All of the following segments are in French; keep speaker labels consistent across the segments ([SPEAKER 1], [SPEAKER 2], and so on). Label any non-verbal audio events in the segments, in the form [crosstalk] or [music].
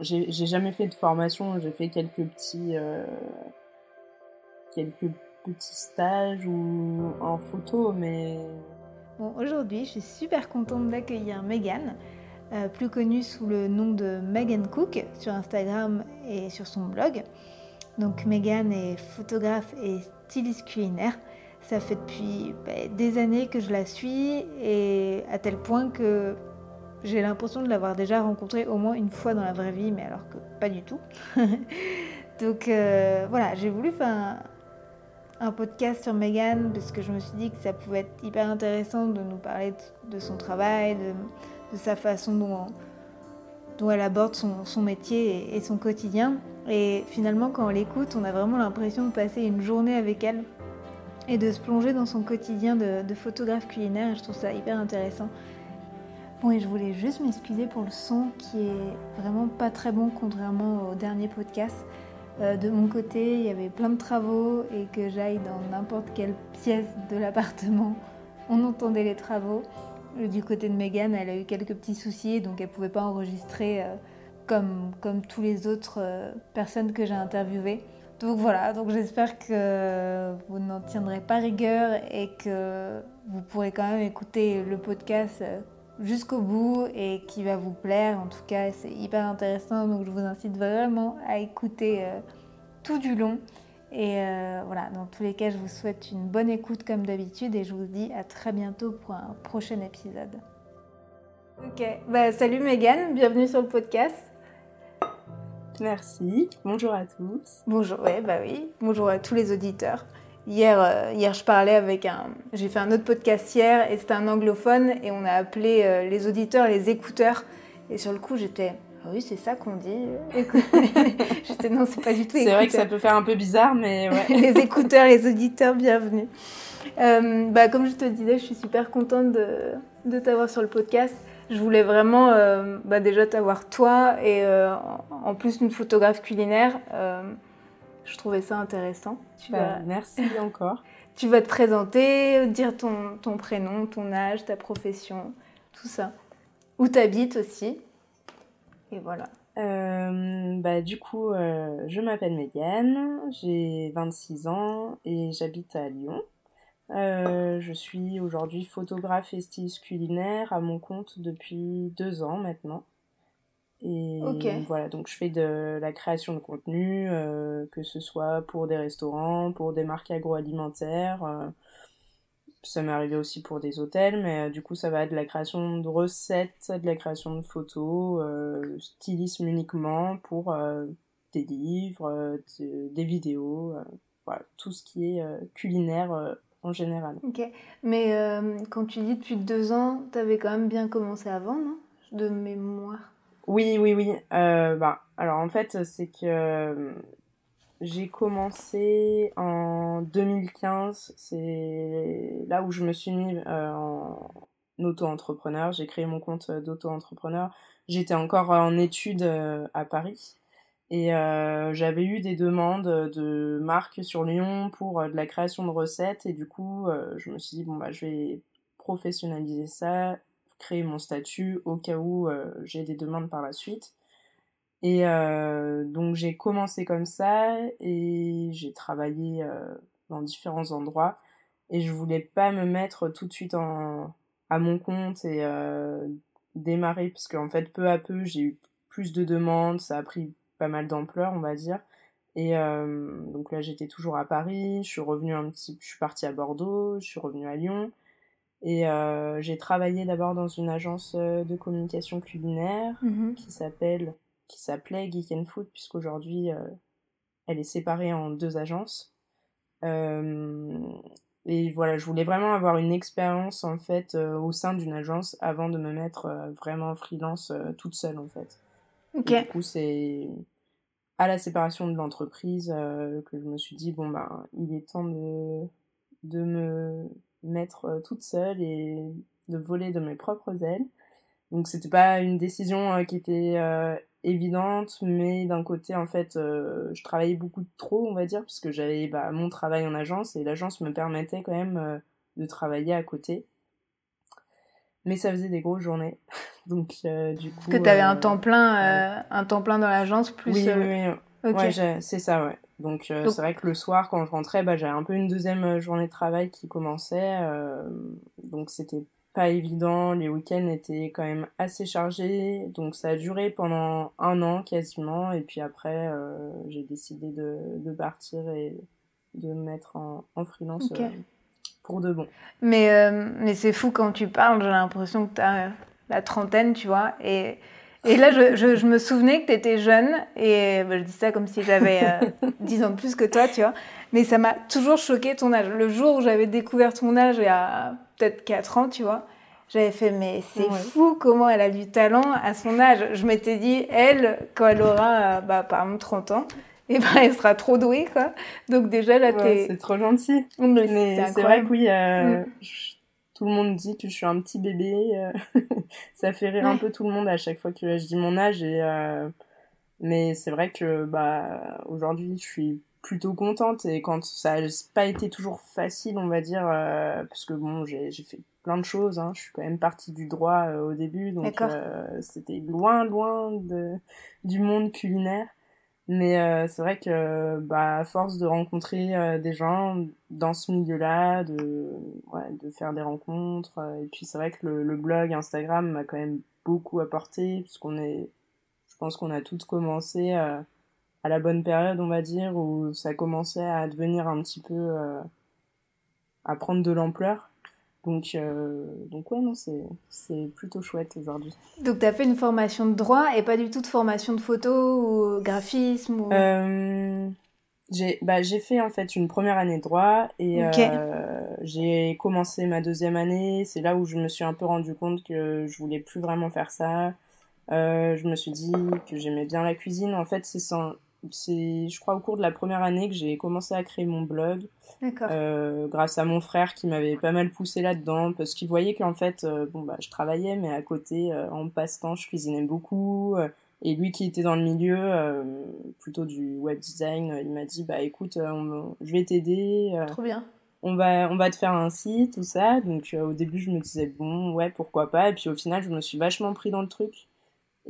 [SPEAKER 1] j'ai jamais fait de formation, j'ai fait quelques petits, quelques petits stages ou en photo, mais.
[SPEAKER 2] Bon, aujourd'hui, je suis super contente d'accueillir Megan, plus connue sous le nom de Megan Cook sur Instagram et sur son blog. Donc Megan est photographe et styliste culinaire. Ça fait depuis bah, des années que je la suis et à tel point que j'ai l'impression de l'avoir déjà rencontrée au moins une fois dans la vraie vie, mais alors que pas du tout. [laughs] Donc euh, voilà, j'ai voulu faire un, podcast sur Megan parce que je me suis dit que ça pouvait être hyper intéressant de nous parler de, son travail, de, sa façon dont, elle aborde son, métier et, son quotidien. Et finalement, quand on l'écoute, on a vraiment l'impression de passer une journée avec elle et de se plonger dans son quotidien de, de photographe culinaire. Et je trouve ça hyper intéressant. Bon, et je voulais juste m'excuser pour le son qui est vraiment pas très bon, contrairement au dernier podcast. Euh, de mon côté, il y avait plein de travaux et que j'aille dans n'importe quelle pièce de l'appartement, on entendait les travaux. Du côté de Megan, elle a eu quelques petits soucis, donc elle pouvait pas enregistrer euh, comme, comme tous les autres euh, personnes que j'ai interviewées. Donc voilà, donc j'espère que vous n'en tiendrez pas rigueur et que vous pourrez quand même écouter le podcast jusqu'au bout et qui va vous plaire. En tout cas, c'est hyper intéressant, donc je vous incite vraiment à écouter euh, tout du long. Et euh, voilà, dans tous les cas, je vous souhaite une bonne écoute comme d'habitude et je vous dis à très bientôt pour un prochain épisode. Ok, bah, salut Megan, bienvenue sur le podcast.
[SPEAKER 1] Merci, bonjour à tous.
[SPEAKER 2] Bonjour, ouais, bah oui, bonjour à tous les auditeurs. Hier, euh, hier, je parlais avec un. J'ai fait un autre podcast hier et c'était un anglophone et on a appelé euh, les auditeurs les écouteurs. Et sur le coup, j'étais. Ah oui, c'est ça qu'on dit. [laughs] [laughs] j'étais non, c'est pas du tout.
[SPEAKER 1] C'est vrai que ça peut faire un peu bizarre, mais [laughs] ouais.
[SPEAKER 2] les écouteurs, les auditeurs, bienvenue. Euh, bah, comme je te disais, je suis super contente de, de t'avoir sur le podcast. Je voulais vraiment bah, déjà t'avoir toi et en plus une photographe culinaire. Je trouvais ça intéressant.
[SPEAKER 1] Bah, merci [laughs] encore.
[SPEAKER 2] Tu vas te présenter, dire ton, ton prénom, ton âge, ta profession, tout ça. Où tu habites aussi. Et voilà.
[SPEAKER 1] Euh, bah, du coup, euh, je m'appelle Megan, j'ai 26 ans et j'habite à Lyon. Euh, je suis aujourd'hui photographe et styliste culinaire à mon compte depuis deux ans maintenant. Et voilà, donc je fais de la création de contenu, euh, que ce soit pour des restaurants, pour des marques agroalimentaires. Euh, ça m'est arrivé aussi pour des hôtels, mais euh, du coup, ça va être de la création de recettes, de la création de photos, stylisme uniquement pour des livres, des vidéos, voilà, tout ce qui est culinaire en général.
[SPEAKER 2] Ok, mais quand tu dis depuis deux ans, tu avais quand même bien commencé avant, non? De mémoire.
[SPEAKER 1] Oui, oui, oui. Euh, bah, alors en fait, c'est que euh, j'ai commencé en 2015. C'est là où je me suis mis euh, en auto-entrepreneur. J'ai créé mon compte d'auto-entrepreneur. J'étais encore en études à Paris. Et j'avais eu des demandes de marques sur Lyon pour de la création de recettes. Et du coup, je me suis dit, bon, bah, je vais professionnaliser ça créer mon statut au cas où euh, j'ai des demandes par la suite. Et euh, donc j'ai commencé comme ça et j'ai travaillé euh, dans différents endroits et je voulais pas me mettre tout de suite à mon compte et démarrer parce qu'en fait peu à peu j'ai eu plus de demandes, ça a pris pas mal d'ampleur on va dire. Et donc là j'étais toujours à Paris, je suis revenue un petit, je suis partie à Bordeaux, je suis revenue à Lyon et euh, j'ai travaillé d'abord dans une agence euh, de communication culinaire mhm. qui s'appelle qui s'appelait Geek and Food puisqu'aujourd'hui euh, elle est séparée en deux agences. et voilà, je voulais vraiment avoir une expérience en fait au sein d'une agence avant de me mettre vraiment freelance toute seule en fait. du coup, c'est à la séparation de l'entreprise que je me suis dit bon ben il est temps de de me mettre euh, toute seule et de voler de mes propres ailes. Donc c'était pas une décision euh, qui était euh, évidente, mais d'un côté en fait je travaillais beaucoup trop on va dire puisque j'avais bah, mon travail en agence et l'agence me permettait quand même de travailler à côté. mais ça faisait des grosses journées. [laughs] Donc, du coup.
[SPEAKER 2] Que tu avais un temps plein, un temps plein dans l'agence, plus.
[SPEAKER 1] Oui, oui, oui. Ouais, c'est ça, ouais. Donc, c'est vrai que le soir, quand je rentrais, bah, j'avais un peu une deuxième journée de travail qui commençait. donc, c'était pas évident. Les week-ends étaient quand même assez chargés. Donc ça a duré pendant un an quasiment. Et puis après, euh, j'ai décidé de, de, partir et de me mettre en, en freelance euh, pour de bon.
[SPEAKER 2] Mais, euh, mais c'est fou quand tu parles. J'ai l'impression que tu as la trentaine, tu vois. Et, et là, je, je, je, me souvenais que tu étais jeune. Et bah, je dis ça comme si j'avais [laughs] 10 ans de plus que toi, tu vois. Mais ça m'a toujours choqué ton âge. Le jour où j'avais découvert ton âge, il y a peut-être 4 ans, tu vois, j'avais fait, mais c'est fou comment elle a du talent à son âge. Je m'étais dit, elle, quand elle aura, euh, bah, par exemple, 30 ans, et eh ben, elle sera trop douée, quoi. Donc déjà, là, t'es...
[SPEAKER 1] C'est trop gentil. Mais c'est vrai que oui, euh, mm. Tout le monde dit que je suis un petit bébé. Euh, [laughs] ça fait rire un peu tout le monde à chaque fois que je dis mon âge. Et, mais c'est vrai que bah, aujourd'hui, je suis plutôt contente et quand ça n'a pas été toujours facile on va dire parce que bon j'ai fait plein de choses. Hein. Je suis quand même partie du droit euh, au début, donc euh, c'était loin, loin de, du monde culinaire. Mais euh, c'est vrai que, bah, à force de rencontrer des gens dans ce milieu-là, de, ouais, de faire des rencontres, et puis c'est vrai que le, le blog Instagram m'a quand même beaucoup apporté, puisqu'on est, je pense qu'on a toutes commencé à la bonne période, on va dire, où ça commençait à devenir un petit peu, à prendre de l'ampleur. Donc, euh, donc ouais, non, c'est plutôt chouette aujourd'hui.
[SPEAKER 2] Donc, tu as fait une formation de droit et pas du tout de formation de photo ou graphisme ou...
[SPEAKER 1] Euh, j'ai bah, fait en fait une première année de droit et euh, j'ai commencé ma deuxième année. C'est là où je me suis un peu rendu compte que je voulais plus vraiment faire ça. Je me suis dit que j'aimais bien la cuisine. En fait, c'est c'est, je crois, au cours de la première année que j'ai commencé à créer mon blog. Euh, grâce à mon frère qui m'avait pas mal poussé là-dedans parce qu'il voyait qu'en fait, euh, bon, bah, je travaillais, mais à côté, euh, en passe-temps, je cuisinais beaucoup. Euh, et lui qui était dans le milieu, plutôt du web design, il m'a dit, bah écoute, je vais t'aider.
[SPEAKER 2] Trop bien.
[SPEAKER 1] On va, on va te faire un site, tout ça. Donc au début, je me disais, bon, ouais, pourquoi pas. Et puis au final, je me suis vachement pris dans le truc.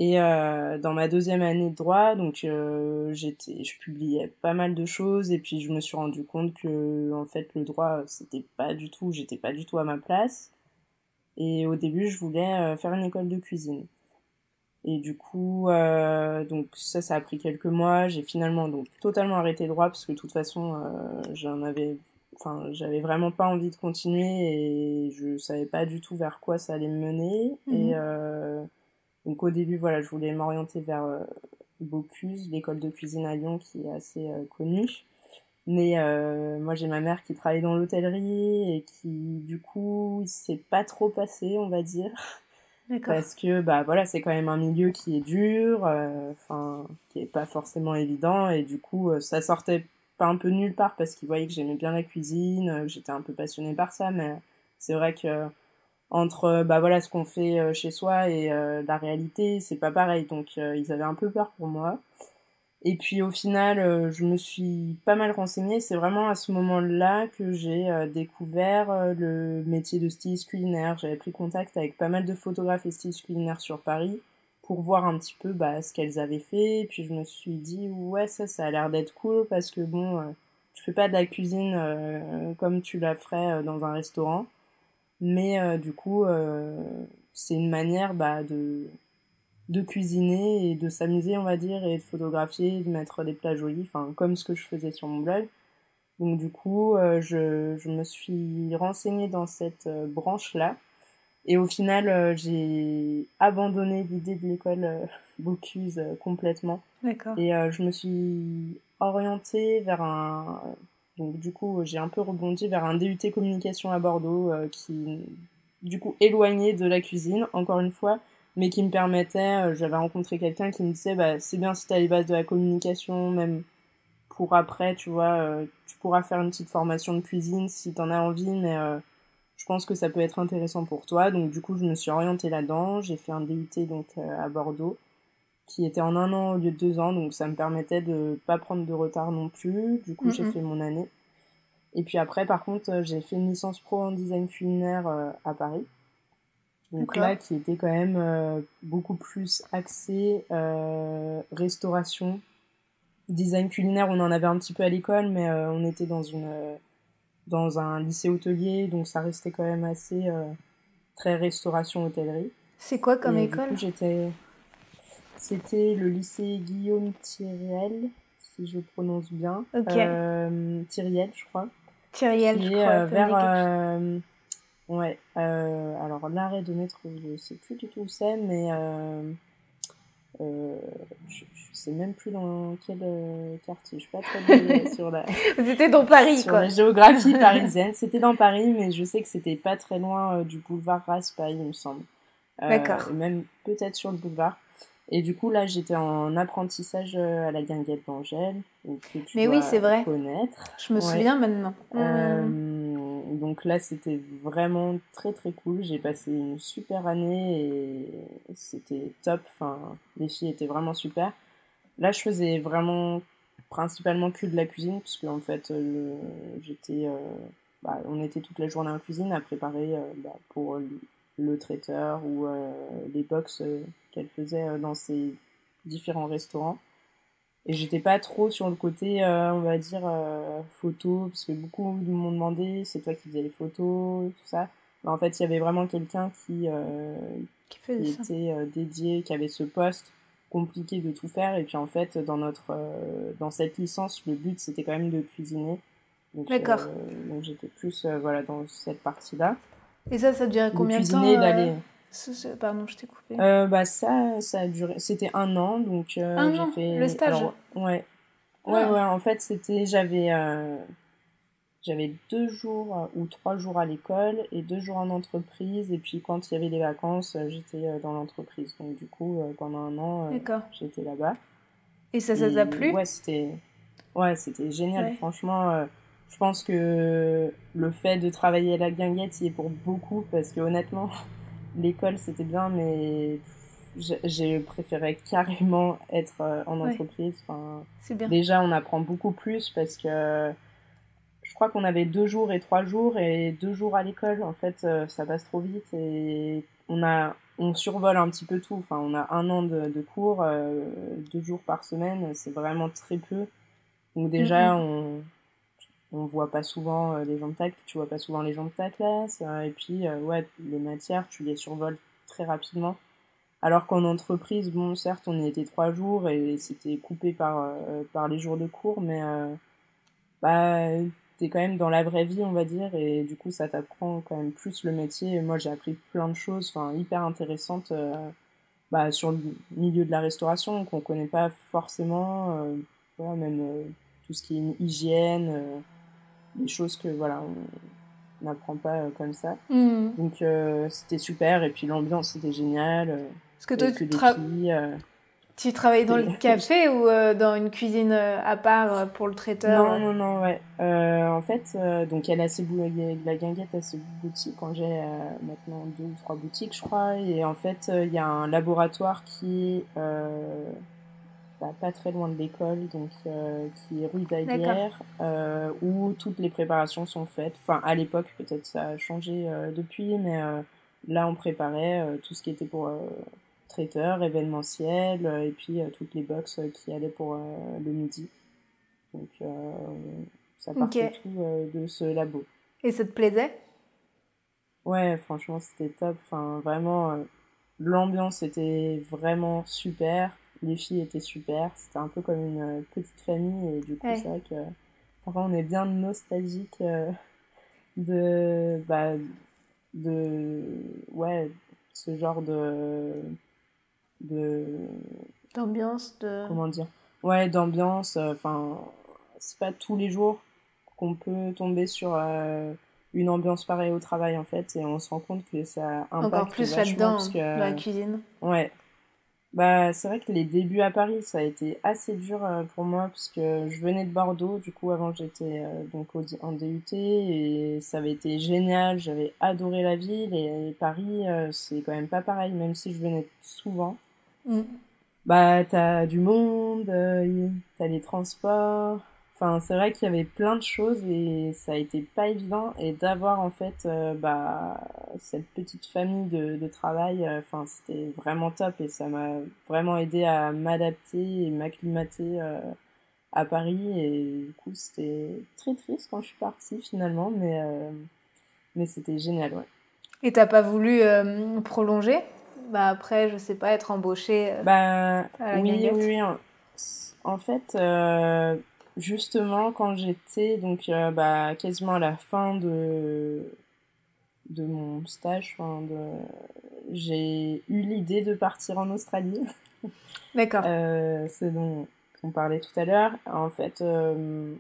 [SPEAKER 1] Et euh, dans ma deuxième année de droit, donc euh, j'étais, je publiais pas mal de choses et puis je me suis rendu compte que en fait le droit c'était pas du tout, j'étais pas du tout à ma place. Et au début je voulais euh, faire une école de cuisine. Et du coup, euh, donc ça, ça a pris quelques mois. J'ai finalement donc totalement arrêté le droit parce que de toute façon, euh, j'en avais, enfin, j'avais vraiment pas envie de continuer et je savais pas du tout vers quoi ça allait me mener. Et mhm. Donc au début, voilà, je voulais m'orienter vers euh, Bocuse, l'école de cuisine à Lyon qui est assez euh, connue. Mais euh, moi j'ai ma mère qui travaille dans l'hôtellerie et qui du coup s'est pas trop passé, on va dire. Parce que bah voilà, c'est quand même un milieu qui est dur, enfin qui est pas forcément évident et du coup ça sortait pas un peu nulle part parce qu'il voyait que j'aimais bien la cuisine, que j'étais un peu passionnée par ça, mais c'est vrai que entre euh, bah voilà ce qu'on fait euh, chez soi et euh, la réalité c'est pas pareil. Donc ils avaient un peu peur pour moi. Et puis au final je me suis pas mal renseignée. C'est vraiment à ce moment là que j'ai découvert le métier de styliste culinaire. J'avais pris contact avec pas mal de photographes et stylistes culinaires sur Paris pour voir un petit peu bah, ce qu'elles avaient fait. Et puis je me suis dit ouais ça ça a l'air d'être cool parce que bon tu fais pas de la cuisine comme tu la ferais dans un restaurant mais euh, du coup, euh, c'est une manière bah, de, de cuisiner et de s'amuser, on va dire, et de photographier, de mettre des plats jolis, enfin, comme ce que je faisais sur mon blog. Donc du coup, euh, je, je, me suis renseignée dans cette branche-là. Et au final, j'ai abandonné l'idée de l'école [laughs] Bocuse complètement. Et je me suis orientée vers un, donc du coup, j'ai un peu rebondi vers un DUT communication à Bordeaux euh, qui, du coup, éloigné de la cuisine, encore une fois, mais qui me permettait, euh, j'avais rencontré quelqu'un qui me disait, bah, c'est bien si tu as les bases de la communication, même pour après, tu vois, euh, tu pourras faire une petite formation de cuisine si tu en as envie, mais je pense que ça peut être intéressant pour toi. Donc du coup, je me suis orientée là-dedans, j'ai fait un DUT donc à Bordeaux qui était en un an au lieu de deux ans, donc ça me permettait de pas prendre de retard non plus. Du coup, j'ai fait mon année. Et puis après, par contre, euh, j'ai fait une licence pro en design culinaire euh, à Paris. Donc là, qui était quand même beaucoup plus axé restauration. Design culinaire, on en avait un petit peu à l'école, mais on était dans une dans un lycée hôtelier, donc ça restait quand même assez très restauration hôtellerie.
[SPEAKER 2] C'est quoi comme école?
[SPEAKER 1] j'étais c'était le lycée Guillaume Thiriel, si je prononce bien. Euh, Thiriel, je crois.
[SPEAKER 2] Thiriel, je crois.
[SPEAKER 1] Euh, vers. Euh, ouais. alors, l'arrêt de métro, je sais plus du tout où c'est, mais. je, ne sais même plus dans quel quartier. Je suis pas très [laughs] sur la.
[SPEAKER 2] C'était dans Paris,
[SPEAKER 1] sur
[SPEAKER 2] quoi.
[SPEAKER 1] La géographie parisienne. C'était dans Paris, mais je sais que c'était pas très loin du boulevard Raspail, il me semble.
[SPEAKER 2] D'accord.
[SPEAKER 1] Même peut-être sur le boulevard. Et du coup, là, j'étais en apprentissage euh, à la guinguette d'Angèle.
[SPEAKER 2] Mais oui, c'est vrai.
[SPEAKER 1] Connaître.
[SPEAKER 2] Je me souviens maintenant.
[SPEAKER 1] Euh, donc là, c'était vraiment très très cool. J'ai passé une super année et c'était top. Enfin, les filles étaient vraiment super. Là, je faisais vraiment principalement que de la cuisine, puisque en fait, euh, j'étais, bah, on était toute la journée en cuisine à préparer bah, pour le traiteur ou euh, les box euh, qu'elle faisait euh, dans ses différents restaurants. Et j'étais pas trop sur le côté, on va dire, photo, parce que beaucoup m'ont demandé, c'est toi qui faisais les photos, tout ça. Mais en fait, il y avait vraiment quelqu'un qui, qui, était dédié, qui avait ce poste compliqué de tout faire. Et puis en fait, dans, notre, dans cette licence, le but, c'était quand même de cuisiner.
[SPEAKER 2] D'accord.
[SPEAKER 1] donc j'étais plus voilà, dans cette partie-là.
[SPEAKER 2] Et ça, ça durait combien de temps
[SPEAKER 1] euh, d'aller.
[SPEAKER 2] Pardon, je t'ai coupé.
[SPEAKER 1] Euh, bah ça, ça a duré. C'était un an, donc euh,
[SPEAKER 2] un an, fait. Le stage.
[SPEAKER 1] ouais. Ouais, ah. ouais. En fait, c'était, j'avais, j'avais deux jours ou trois jours à l'école et deux jours en entreprise. Et puis quand il y avait les vacances, j'étais dans l'entreprise. Donc du coup, pendant un an, j'étais là-bas.
[SPEAKER 2] Et ça, ça t'a plu?
[SPEAKER 1] Ouais, c'était, ouais, c'était génial. Franchement je pense que le fait de travailler à la guinguette y est pour beaucoup parce que honnêtement, [laughs] l'école c'était bien, mais j'ai préféré carrément être euh, en entreprise. Enfin,
[SPEAKER 2] bien.
[SPEAKER 1] Déjà, on apprend beaucoup plus parce que je crois qu'on avait deux jours et trois jours et deux jours à l'école. En fait, euh, ça passe trop vite et on a on survole un petit peu tout. Enfin, on a un an de, de cours, euh, deux jours par semaine, c'est vraiment très peu. Donc déjà, on on voit pas souvent euh, les gens de ta tu vois pas souvent les gens de ta classe euh, et puis euh, ouais les matières tu les survoles très rapidement. Alors qu'en entreprise bon certes on y était trois jours et c'était coupé par par les jours de cours mais bah t'es quand même dans la vraie vie on va dire et du coup ça t'apprend quand même plus le métier. Moi j'ai appris plein de choses enfin hyper intéressantes bah, sur le milieu de la restauration qu'on connaît pas forcément même tout ce qui est hygiène des choses que voilà on n'apprend pas euh, comme ça.
[SPEAKER 2] Hmm.
[SPEAKER 1] donc euh, c'était super. Et puis l'ambiance c'était génial euh,
[SPEAKER 2] parce que toi tu, tu travaillais dans le café ou dans une cuisine à part pour le traiteur?
[SPEAKER 1] Non non non ouais. En fait donc elle a ses la guinguette a ses boutiques. Quand j'ai maintenant deux ou trois boutiques je crois. Et en fait il y a un laboratoire qui est bah, pas très loin de l'école, donc euh, qui est rue d'Aguerre, euh, où toutes les préparations sont faites. Enfin, à l'époque, peut-être ça a changé euh, depuis, mais là, on préparait tout ce qui était pour traiteur, événementiel, et puis toutes les box qui allaient pour le midi. Donc, ça partait tout de ce labo.
[SPEAKER 2] Et ça te plaisait?
[SPEAKER 1] Ouais, franchement, c'était top. Enfin, vraiment, l'ambiance était vraiment super les filles étaient super. C'était un peu comme une euh, petite famille. Et du coup, c'est vrai que enfin, on est bien nostalgique euh, de, bah, de. Ouais, ce genre de. de
[SPEAKER 2] d'ambiance de
[SPEAKER 1] comment dire ouais d'ambiance euh, enfin c'est pas tous les jours qu'on peut tomber sur une ambiance pareille au travail en fait et on se rend compte que ça impacte
[SPEAKER 2] encore plus là-dedans que... la cuisine
[SPEAKER 1] ouais bah, c'est vrai que les débuts à Paris, ça a été assez dur euh, pour moi parce que je venais de Bordeaux, du coup avant j'étais euh, donc en DUT et ça avait été génial, j'avais adoré la ville et, Paris euh, c'est quand même pas pareil même si je venais souvent.
[SPEAKER 2] Mm.
[SPEAKER 1] Bah t'as du monde, t'as les transports, Enfin, c'est vrai qu'il y avait plein de choses et ça a été pas évident. Et d'avoir en fait euh, bah, cette petite famille de, de travail, euh, enfin, c'était vraiment top et ça m'a vraiment aidé à m'adapter et m'acclimater euh, à Paris. Et du coup, c'était très triste quand je suis partie finalement, mais, mais c'était génial, ouais.
[SPEAKER 2] Et t'as pas voulu prolonger? Bah après, je sais pas, être embauchée
[SPEAKER 1] bah, oui, oui, oui, En fait, justement, quand j'étais donc euh, bah, quasiment à la fin de, de mon stage, de... j'ai eu l'idée de partir en Australie. [laughs]
[SPEAKER 2] D'accord.
[SPEAKER 1] euh, c'est dont on parlait tout à l'heure. En fait, euh,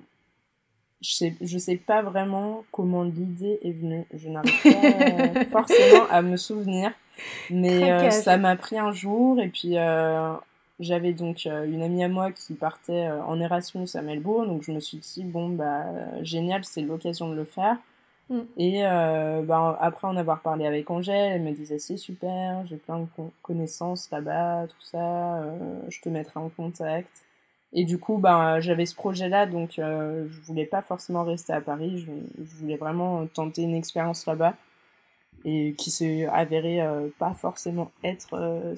[SPEAKER 1] je sais, je sais pas vraiment comment l'idée est venue. Je n'arrive pas [laughs] forcément à me souvenir. Mais euh, ça m'a pris un jour et puis j'avais donc euh, une amie à moi qui partait euh, en Erasmus à Melbourne, donc je me suis dit, bon, bah, génial, c'est l'occasion de le faire. Mm. Et euh, bah, après en avoir parlé avec Angèle, elle me disait, c'est super, j'ai plein de connaissances là-bas, tout ça, je te mettrai en contact. Et du coup, bah, j'avais ce projet-là, donc je voulais pas forcément rester à Paris, je, je voulais vraiment tenter une expérience là-bas, et qui s'est avérée pas forcément être,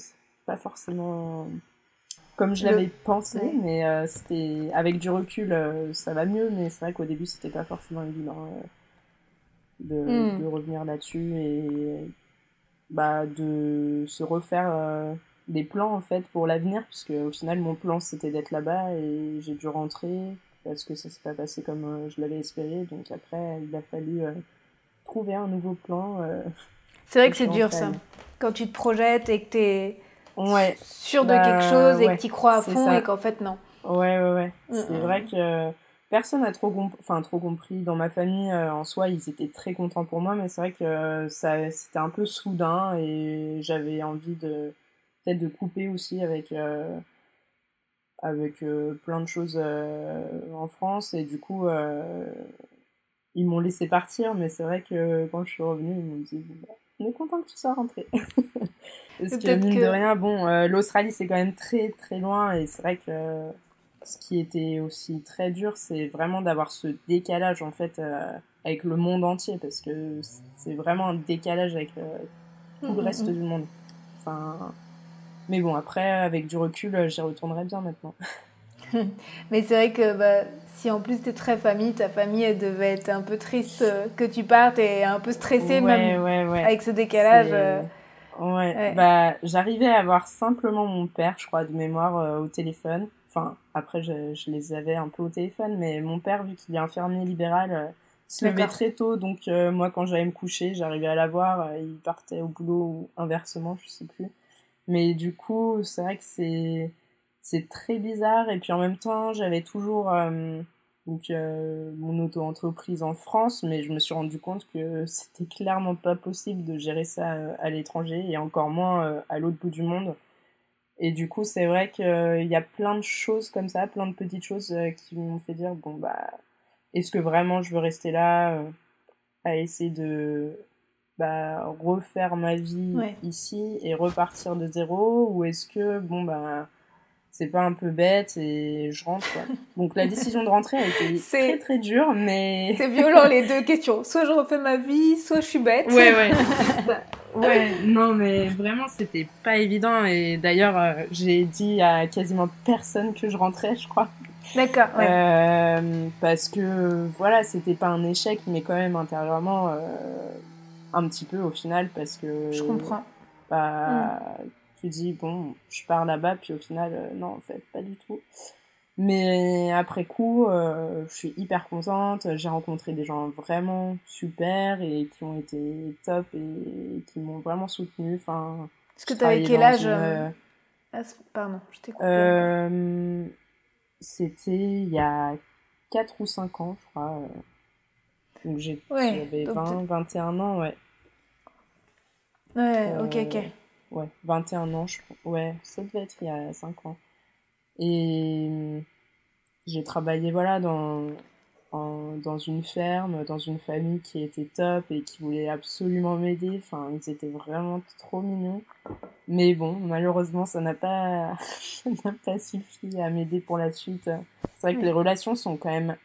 [SPEAKER 1] pas forcément comme je l'avais pensé, mais euh, c'était avec du recul, euh, ça va mieux, mais c'est vrai qu'au début, c'était pas forcément évident euh, de, hmm. de, revenir là-dessus et bah, de se refaire des plans en fait pour l'avenir, puisque au final, mon plan c'était d'être là-bas et j'ai dû rentrer parce que ça s'est pas passé comme je l'avais espéré, donc après, il a fallu trouver un nouveau plan.
[SPEAKER 2] c'est vrai [laughs] que c'est dur ça, quand tu te projettes et que tu es
[SPEAKER 1] ouais.
[SPEAKER 2] sûr de quelque bah, chose et que tu crois à fond et qu'en fait non.
[SPEAKER 1] Ouais, ouais, ouais. Mm, c'est mm, vrai mm. que personne n'a trop, compris. Dans ma famille, euh, en soi, ils étaient très contents pour moi, mais c'est vrai que ça, c'était un peu soudain et j'avais envie de peut-être de couper aussi avec, euh, avec euh, plein de choses en France et du coup, ils m'ont laissé partir, mais c'est vrai que quand je suis revenue, ils m'ont dit bah, on est content que tu sois rentré. [laughs] Parce que mine de rien, bon, euh, l'Australie c'est quand même très très loin et c'est vrai que ce qui était aussi très dur, c'est vraiment d'avoir ce décalage en fait euh, avec le monde entier parce que c'est vraiment un décalage avec euh, tout le mm, mm, reste mm. du monde. Enfin, mais bon, après, avec du recul, j'y retournerai bien maintenant. [laughs] [laughs]
[SPEAKER 2] mais c'est vrai que bah, si en plus tu es très famille, ta famille elle devait être un peu triste que tu partes et un peu stressée même avec ce décalage.
[SPEAKER 1] Ouais, bah j'arrivais à avoir simplement mon père, je crois, de mémoire euh, au téléphone. Enfin, après, je, je, les avais un peu au téléphone, mais mon père, vu qu'il est infirmier libéral, euh, se levait très tôt. Donc, euh, moi, quand j'allais me coucher, j'arrivais à l'avoir. il partait au boulot ou inversement, je sais plus. Mais du coup, c'est vrai que c'est c'est très bizarre. Et puis en même temps, j'avais toujours donc euh, mon auto-entreprise en France, mais je me suis rendu compte que c'était clairement pas possible de gérer ça euh, à l'étranger et encore moins euh, à l'autre bout du monde. Et du coup, c'est vrai qu'il y a plein de choses comme ça, plein de petites choses qui m'ont fait dire bon bah est-ce que vraiment je veux rester là à essayer de bah, refaire ma vie ici et repartir de zéro? Ou est-ce que bon bah c'est pas un peu bête et je rentre quoi. [laughs] Donc la décision de rentrer a été très très dure mais [laughs]
[SPEAKER 2] c'est violent les deux questions. Soit je refais ma vie, soit je suis bête.
[SPEAKER 1] Ouais ouais. [laughs] ouais, non mais vraiment c'était pas évident et d'ailleurs euh, j'ai dit à quasiment personne que je rentrais, je crois.
[SPEAKER 2] D'accord. Ouais.
[SPEAKER 1] Euh, parce que voilà, c'était pas un échec mais quand même intérieurement euh, un petit peu au final parce que
[SPEAKER 2] Je comprends.
[SPEAKER 1] Bah, mm tu dis, bon, je pars là-bas, puis au final, euh, non, en fait, pas du tout. Mais après coup, euh, je suis hyper contente. J'ai rencontré des gens vraiment super et qui ont été top et qui m'ont vraiment soutenue. Enfin,
[SPEAKER 2] Est-ce que tu avais quel âge euh, ah, Pardon, je t'ai
[SPEAKER 1] coupé. C'était il y a 4 ou 5 ans, je crois. Donc j'avais 20, 21 ans, ouais.
[SPEAKER 2] Ouais, ok, ok
[SPEAKER 1] ouais, 21 ans, je Ouais, ça devait être il y a 5 ans. Et j'ai travaillé, voilà, dans, dans une ferme, dans une famille qui était top et qui voulait absolument m'aider. Enfin, ils étaient vraiment trop mignons. Mais bon, malheureusement, ça n'a pas, [laughs] pas suffi à m'aider pour la suite. C'est vrai que les relations sont quand même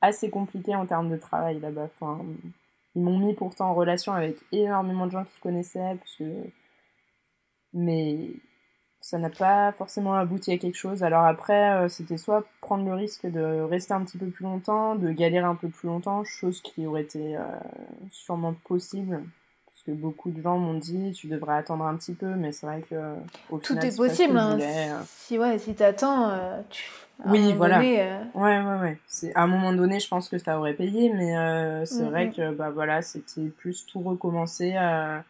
[SPEAKER 1] assez compliquées en termes de travail là-bas. Enfin, ils m'ont mis pourtant en relation avec énormément de gens qui connaissaient, parce que... mais ça n'a pas forcément abouti à quelque chose. Alors après, euh, c'était soit prendre le risque de rester un petit peu plus longtemps, de galérer un peu plus longtemps, chose qui aurait été euh, sûrement possible. Parce que beaucoup de gens m'ont dit, tu devrais attendre un petit peu, mais c'est vrai que
[SPEAKER 2] au Tout est possible. Hein. Si, ouais, si t'attends, euh, tu...
[SPEAKER 1] Oui, voilà. Ouais, ouais, ouais. C'est, à un moment donné, je pense que ça aurait payé, mais c'est vrai que bah, voilà, c'était plus tout recommencer à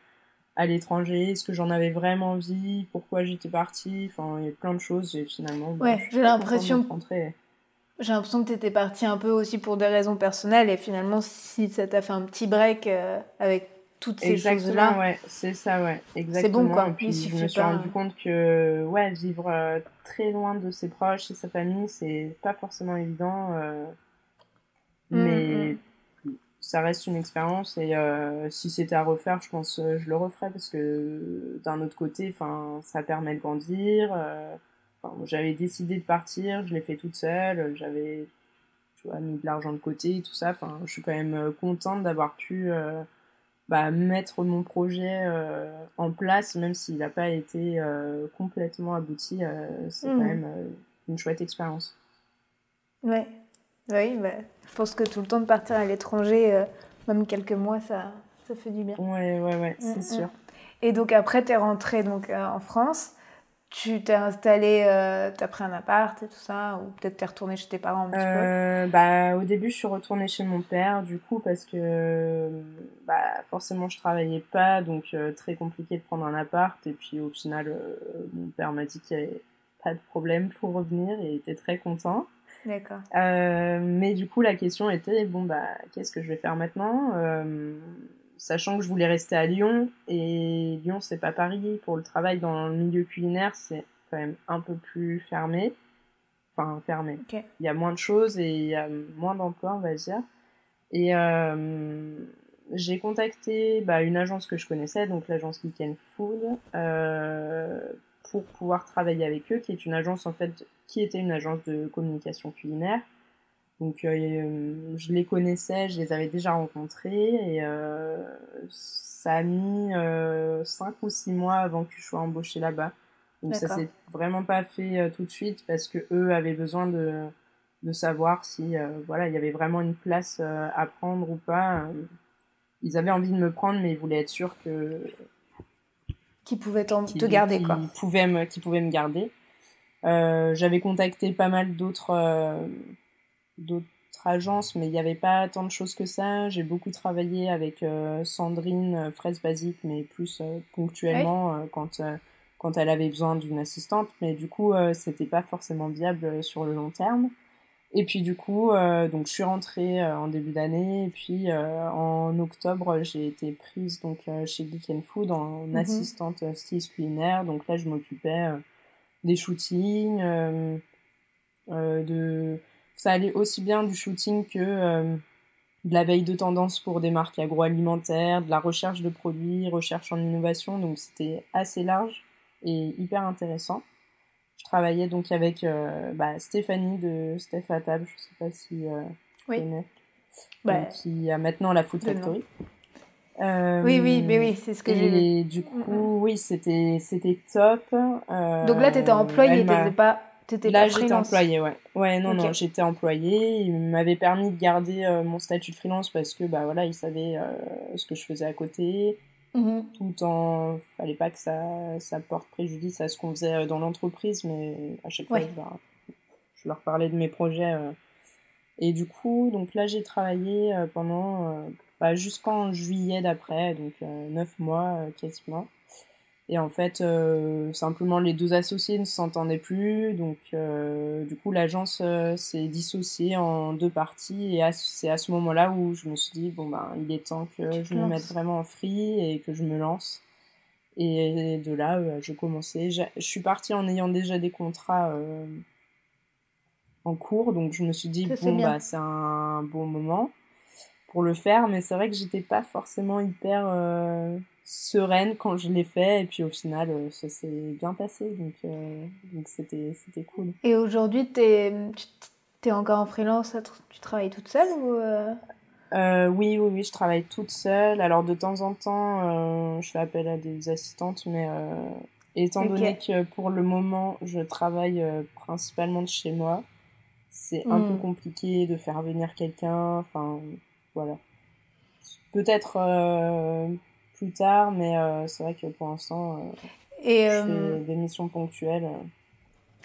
[SPEAKER 1] à l'étranger, est-ce que j'en avais vraiment envie, pourquoi j'étais partie, enfin il y a plein de choses et finalement
[SPEAKER 2] bah, ouais, j'ai l'impression j'ai l'impression que tu étais partie un peu aussi pour des raisons personnelles et finalement si ça t'a fait un petit break euh, avec toutes ces choses là
[SPEAKER 1] ouais c'est ça ouais exactement c'est bon quoi. et puis je me suis rendu compte que ouais vivre euh, très loin de ses proches et sa famille c'est pas forcément évident euh, mm, mais mm ça reste une expérience et euh, si c'était à refaire, je pense que je le referais parce que d'un autre côté, enfin, ça permet de grandir. Euh, j'avais décidé de partir, je l'ai fait toute seule, j'avais tu vois, mis de l'argent de côté et tout ça. Enfin, je suis quand même euh, contente d'avoir pu bah, mettre mon projet en place, même s'il n'a pas été complètement abouti. c'est quand mmh. même une chouette expérience.
[SPEAKER 2] Ouais, oui, bah, je pense que tout le temps de partir à l'étranger, euh, même quelques mois, ça, ça fait du bien.
[SPEAKER 1] Ouais, ouais, ouais, c'est mm, mm. sûr.
[SPEAKER 2] Et donc après, tu es rentrée donc, euh, en France. Tu t'es installée, euh, tu as pris un appart et tout ça, ou peut-être t'es retournée chez tes parents un petit
[SPEAKER 1] peu? Bah, Au début, je suis retournée chez mon père, du coup, parce que bah, forcément, je travaillais pas, donc très compliqué de prendre un appart. Et puis au final, mon père m'a dit qu'il n'y avait pas de problème pour revenir et il était très content.
[SPEAKER 2] D'accord.
[SPEAKER 1] Euh, mais du coup, la question était bon, bah, qu'est-ce que je vais faire maintenant euh, Sachant que je voulais rester à Lyon, et Lyon, c'est pas Paris. Pour le travail dans le milieu culinaire, c'est quand même un peu plus fermé. Enfin, fermé. Il y a moins de choses et il y a moins d'emplois, on va dire. Et euh, j'ai contacté bah, une agence que je connaissais, donc l'agence Weekend Food, pour pouvoir travailler avec eux, qui est une agence en fait qui était une agence de communication culinaire. Donc euh, je les connaissais, je les avais déjà rencontrés et euh, ça a mis 5 euh, ou 6 mois avant que je sois embauchée là-bas. Donc ça s'est vraiment pas fait tout de suite parce que eux avaient besoin de, de savoir si voilà il y avait vraiment une place à prendre ou pas. Ils avaient envie de me prendre mais ils voulaient être sûrs que
[SPEAKER 2] qui pouvaient te garder quoi.
[SPEAKER 1] Pouvaient me, qui pouvaient me garder. Euh, j'avais contacté pas mal d'autres euh, d'autres agences, mais il n'y avait pas tant de choses que ça. J'ai beaucoup travaillé avec euh, Sandrine Fraise Basique, mais plus ponctuellement quand, quand elle avait besoin d'une assistante. Mais du coup, c'était pas forcément viable sur le long terme. Et puis du coup, donc je suis rentrée en début d'année et puis en octobre, j'ai été prise donc chez Geek Food en mhm. assistante styliste culinaire. Donc là, je m'occupais des shootings, euh, euh, de... ça allait aussi bien du shooting que euh, de la veille de tendance pour des marques agroalimentaires, de la recherche de produits, recherche en innovation, donc c'était assez large et hyper intéressant. Travaillais donc avec bah, Stéphanie de Steph à table, je sais pas si tu connais, bah, qui a maintenant la Food Factory.
[SPEAKER 2] Euh, oui, oui, mais oui, c'est ce que j'ai
[SPEAKER 1] Et du coup, oui, c'était, c'était top.
[SPEAKER 2] Euh, Donc là, tu étais employée, t'étais pas. Étais
[SPEAKER 1] là, j'étais employée, ouais. Ouais, non, non, j'étais employée. Il m'avait permis de garder euh, mon statut de freelance parce que, bah voilà, il savait ce que je faisais à côté. Mhm. Tout en. Fallait pas que ça, ça porte préjudice à ce qu'on faisait dans l'entreprise, mais à chaque fois, je, leur, parlais de mes projets. Et du coup, donc là, j'ai travaillé pendant bah, jusqu'en juillet d'après, donc euh, neuf mois euh, quasiment. Et en fait, euh, simplement les deux associés ne s'entendaient plus, donc du coup l'agence s'est dissociée en deux parties. Et c'est à ce moment-là où je me suis dit bon ben il est temps que je me mette vraiment en free et que je me lance. Et de là, je commençais. Je suis partie en ayant déjà des contrats en cours, donc je me suis dit, bon, bah, c'est un bon moment pour le faire, mais c'est vrai que j'étais pas forcément hyper sereine quand je l'ai fait, et puis au final, ça s'est bien passé, donc donc c'était cool.
[SPEAKER 2] Et aujourd'hui, tu es, es, encore en freelance, tu travailles toute seule ou
[SPEAKER 1] euh, oui, oui, oui, je travaille toute seule. Alors de temps en temps, euh, je fais appel à des assistantes, mais euh, étant donné que pour le moment, je travaille principalement de chez moi, c'est un peu hmm. compliqué de faire venir quelqu'un. Enfin, voilà. Peut-être plus tard, mais c'est vrai que pour l'instant, je fais des missions ponctuelles.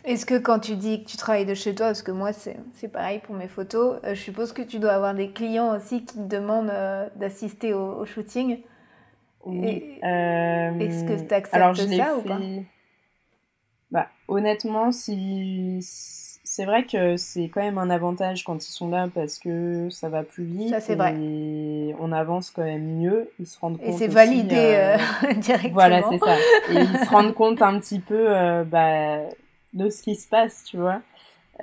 [SPEAKER 2] Est-ce que quand tu dis que tu travailles de chez toi, parce que moi c'est pareil pour mes photos, euh, je suppose que tu dois avoir des clients aussi qui te demandent euh, d'assister au, shooting.
[SPEAKER 1] Oui.
[SPEAKER 2] Euh, est-ce que tu acceptes ça ou pas?
[SPEAKER 1] Bah, Honnêtement, si... c'est vrai que c'est quand même un avantage quand ils sont là parce que ça va plus vite.
[SPEAKER 2] Ça c'est vrai.
[SPEAKER 1] On avance quand même mieux. Ils se rendent compte.
[SPEAKER 2] Et c'est validé [laughs] directement.
[SPEAKER 1] Voilà, c'est ça. Et ils se rendent compte un petit peu. bah, de ce qui se passe, tu vois.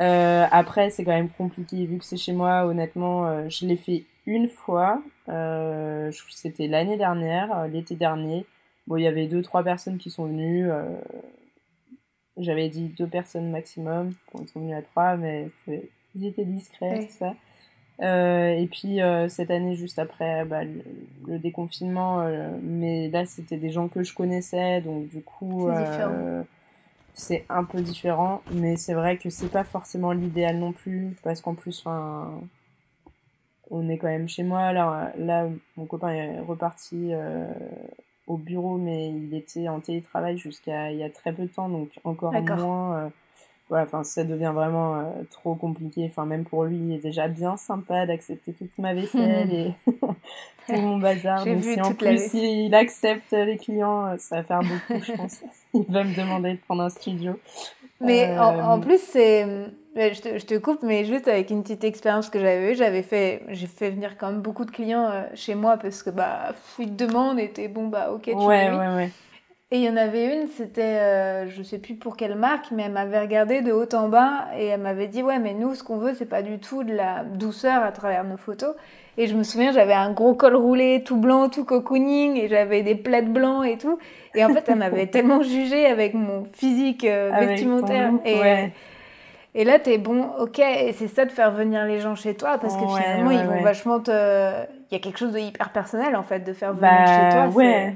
[SPEAKER 1] Euh, après, c'est quand même compliqué vu que c'est chez moi. Honnêtement, euh, je l'ai fait une fois. Euh, c'était l'année dernière, l'été dernier. Bon, il y avait deux, trois personnes qui sont venues. J'avais dit deux personnes maximum. Bon, ils sont venus à trois, mais ils étaient discrets, tout ça. et puis cette année, juste après bah, le, le, déconfinement, mais là c'était des gens que je connaissais, donc du coup, c'est un peu différent, mais c'est vrai que c'est pas forcément l'idéal non plus, parce qu'en plus, on est quand même chez moi. Là, là mon copain est reparti euh, au bureau, mais il était en télétravail jusqu'à il y a très peu de temps, donc encore moins. Euh, voilà, enfin, ça devient vraiment euh, trop compliqué. Enfin, même pour lui, il est déjà bien sympa d'accepter toute ma vaisselle [laughs] et [laughs] tout mon bazar. Donc, si en plus il accepte les clients, ça va faire beaucoup, je pense. [laughs] il va me demander de prendre un studio.
[SPEAKER 2] Mais en, euh, plus, c'est. Je te, je te, coupe, mais juste avec une petite expérience que j'avais eue, j'avais fait, j'ai fait venir quand même beaucoup de clients euh, chez moi parce que bah, ils te demandent et t'es bon, bah ok, tu
[SPEAKER 1] ouais, ouais, ouais.
[SPEAKER 2] Et il y en avait une, c'était, euh, je sais plus pour quelle marque, mais elle m'avait regardé de haut en bas et elle m'avait dit Ouais, mais nous, ce qu'on veut, c'est pas du tout de la douceur à travers nos photos. Et je me souviens, j'avais un gros col roulé, tout blanc, tout cocooning, et j'avais des plaids blancs et tout. Et en fait, elle m'avait [laughs] tellement jugée avec mon physique euh, vestimentaire. et, ouais. Et là, t'es bon, ok, et c'est ça de faire venir les gens chez toi, parce que finalement, ils vont vachement te. Il y a quelque chose de hyper personnel, en fait, de faire venir bah, chez toi.
[SPEAKER 1] Ouais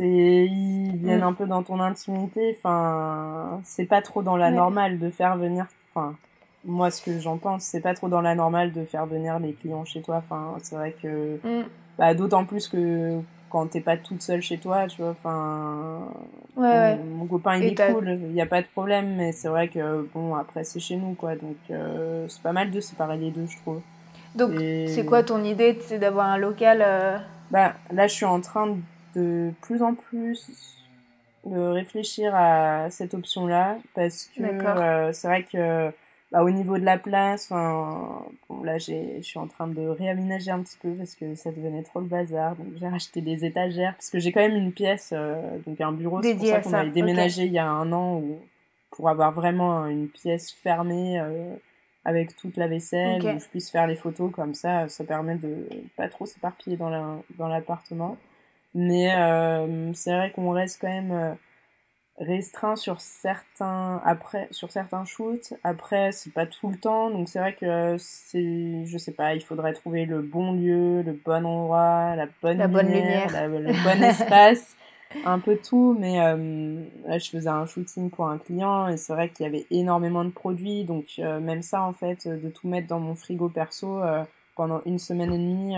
[SPEAKER 1] c'est ils viennent mm. un peu dans ton intimité enfin c'est pas trop dans la normale de faire venir enfin moi ce que j'en pense c'est pas trop dans la normale de faire venir les clients chez toi enfin c'est vrai que mm. bah, d'autant plus que quand t'es pas toute seule chez toi tu vois enfin mon, copain il est cool il y a pas de problème mais c'est vrai que bon après c'est chez nous quoi donc euh, c'est pas mal de séparer les deux je trouve.
[SPEAKER 2] Donc c'est quoi ton idée c'est d'avoir un local euh?
[SPEAKER 1] Bah là je suis en train de plus en plus de réfléchir à cette option-là parce que euh, c'est vrai que bah, au niveau de la place, bon, là je suis en train de réaménager un petit peu parce que ça devenait trop le bazar. Donc j'ai racheté des étagères parce que j'ai quand même une pièce, euh, donc un bureau, c'est pour ça qu'on avait déménagé il y a un an où, pour avoir vraiment une pièce fermée euh, avec toute la vaisselle où je puisse faire les photos comme ça, ça permet de pas trop s'éparpiller dans l'appartement. Mais euh, c'est vrai qu'on reste quand même euh, restreint sur certains après sur certains shoots. Après c'est pas tout le temps. Donc c'est vrai que c'est je sais pas il faudrait trouver le bon lieu le bon endroit la bonne
[SPEAKER 2] la
[SPEAKER 1] lumière,
[SPEAKER 2] bonne lumière.
[SPEAKER 1] le [laughs] bon espace un peu tout. Mais euh, là je faisais un shooting pour un client et c'est vrai qu'il y avait énormément de produits. Donc même ça en fait de tout mettre dans mon frigo perso pendant une semaine et demie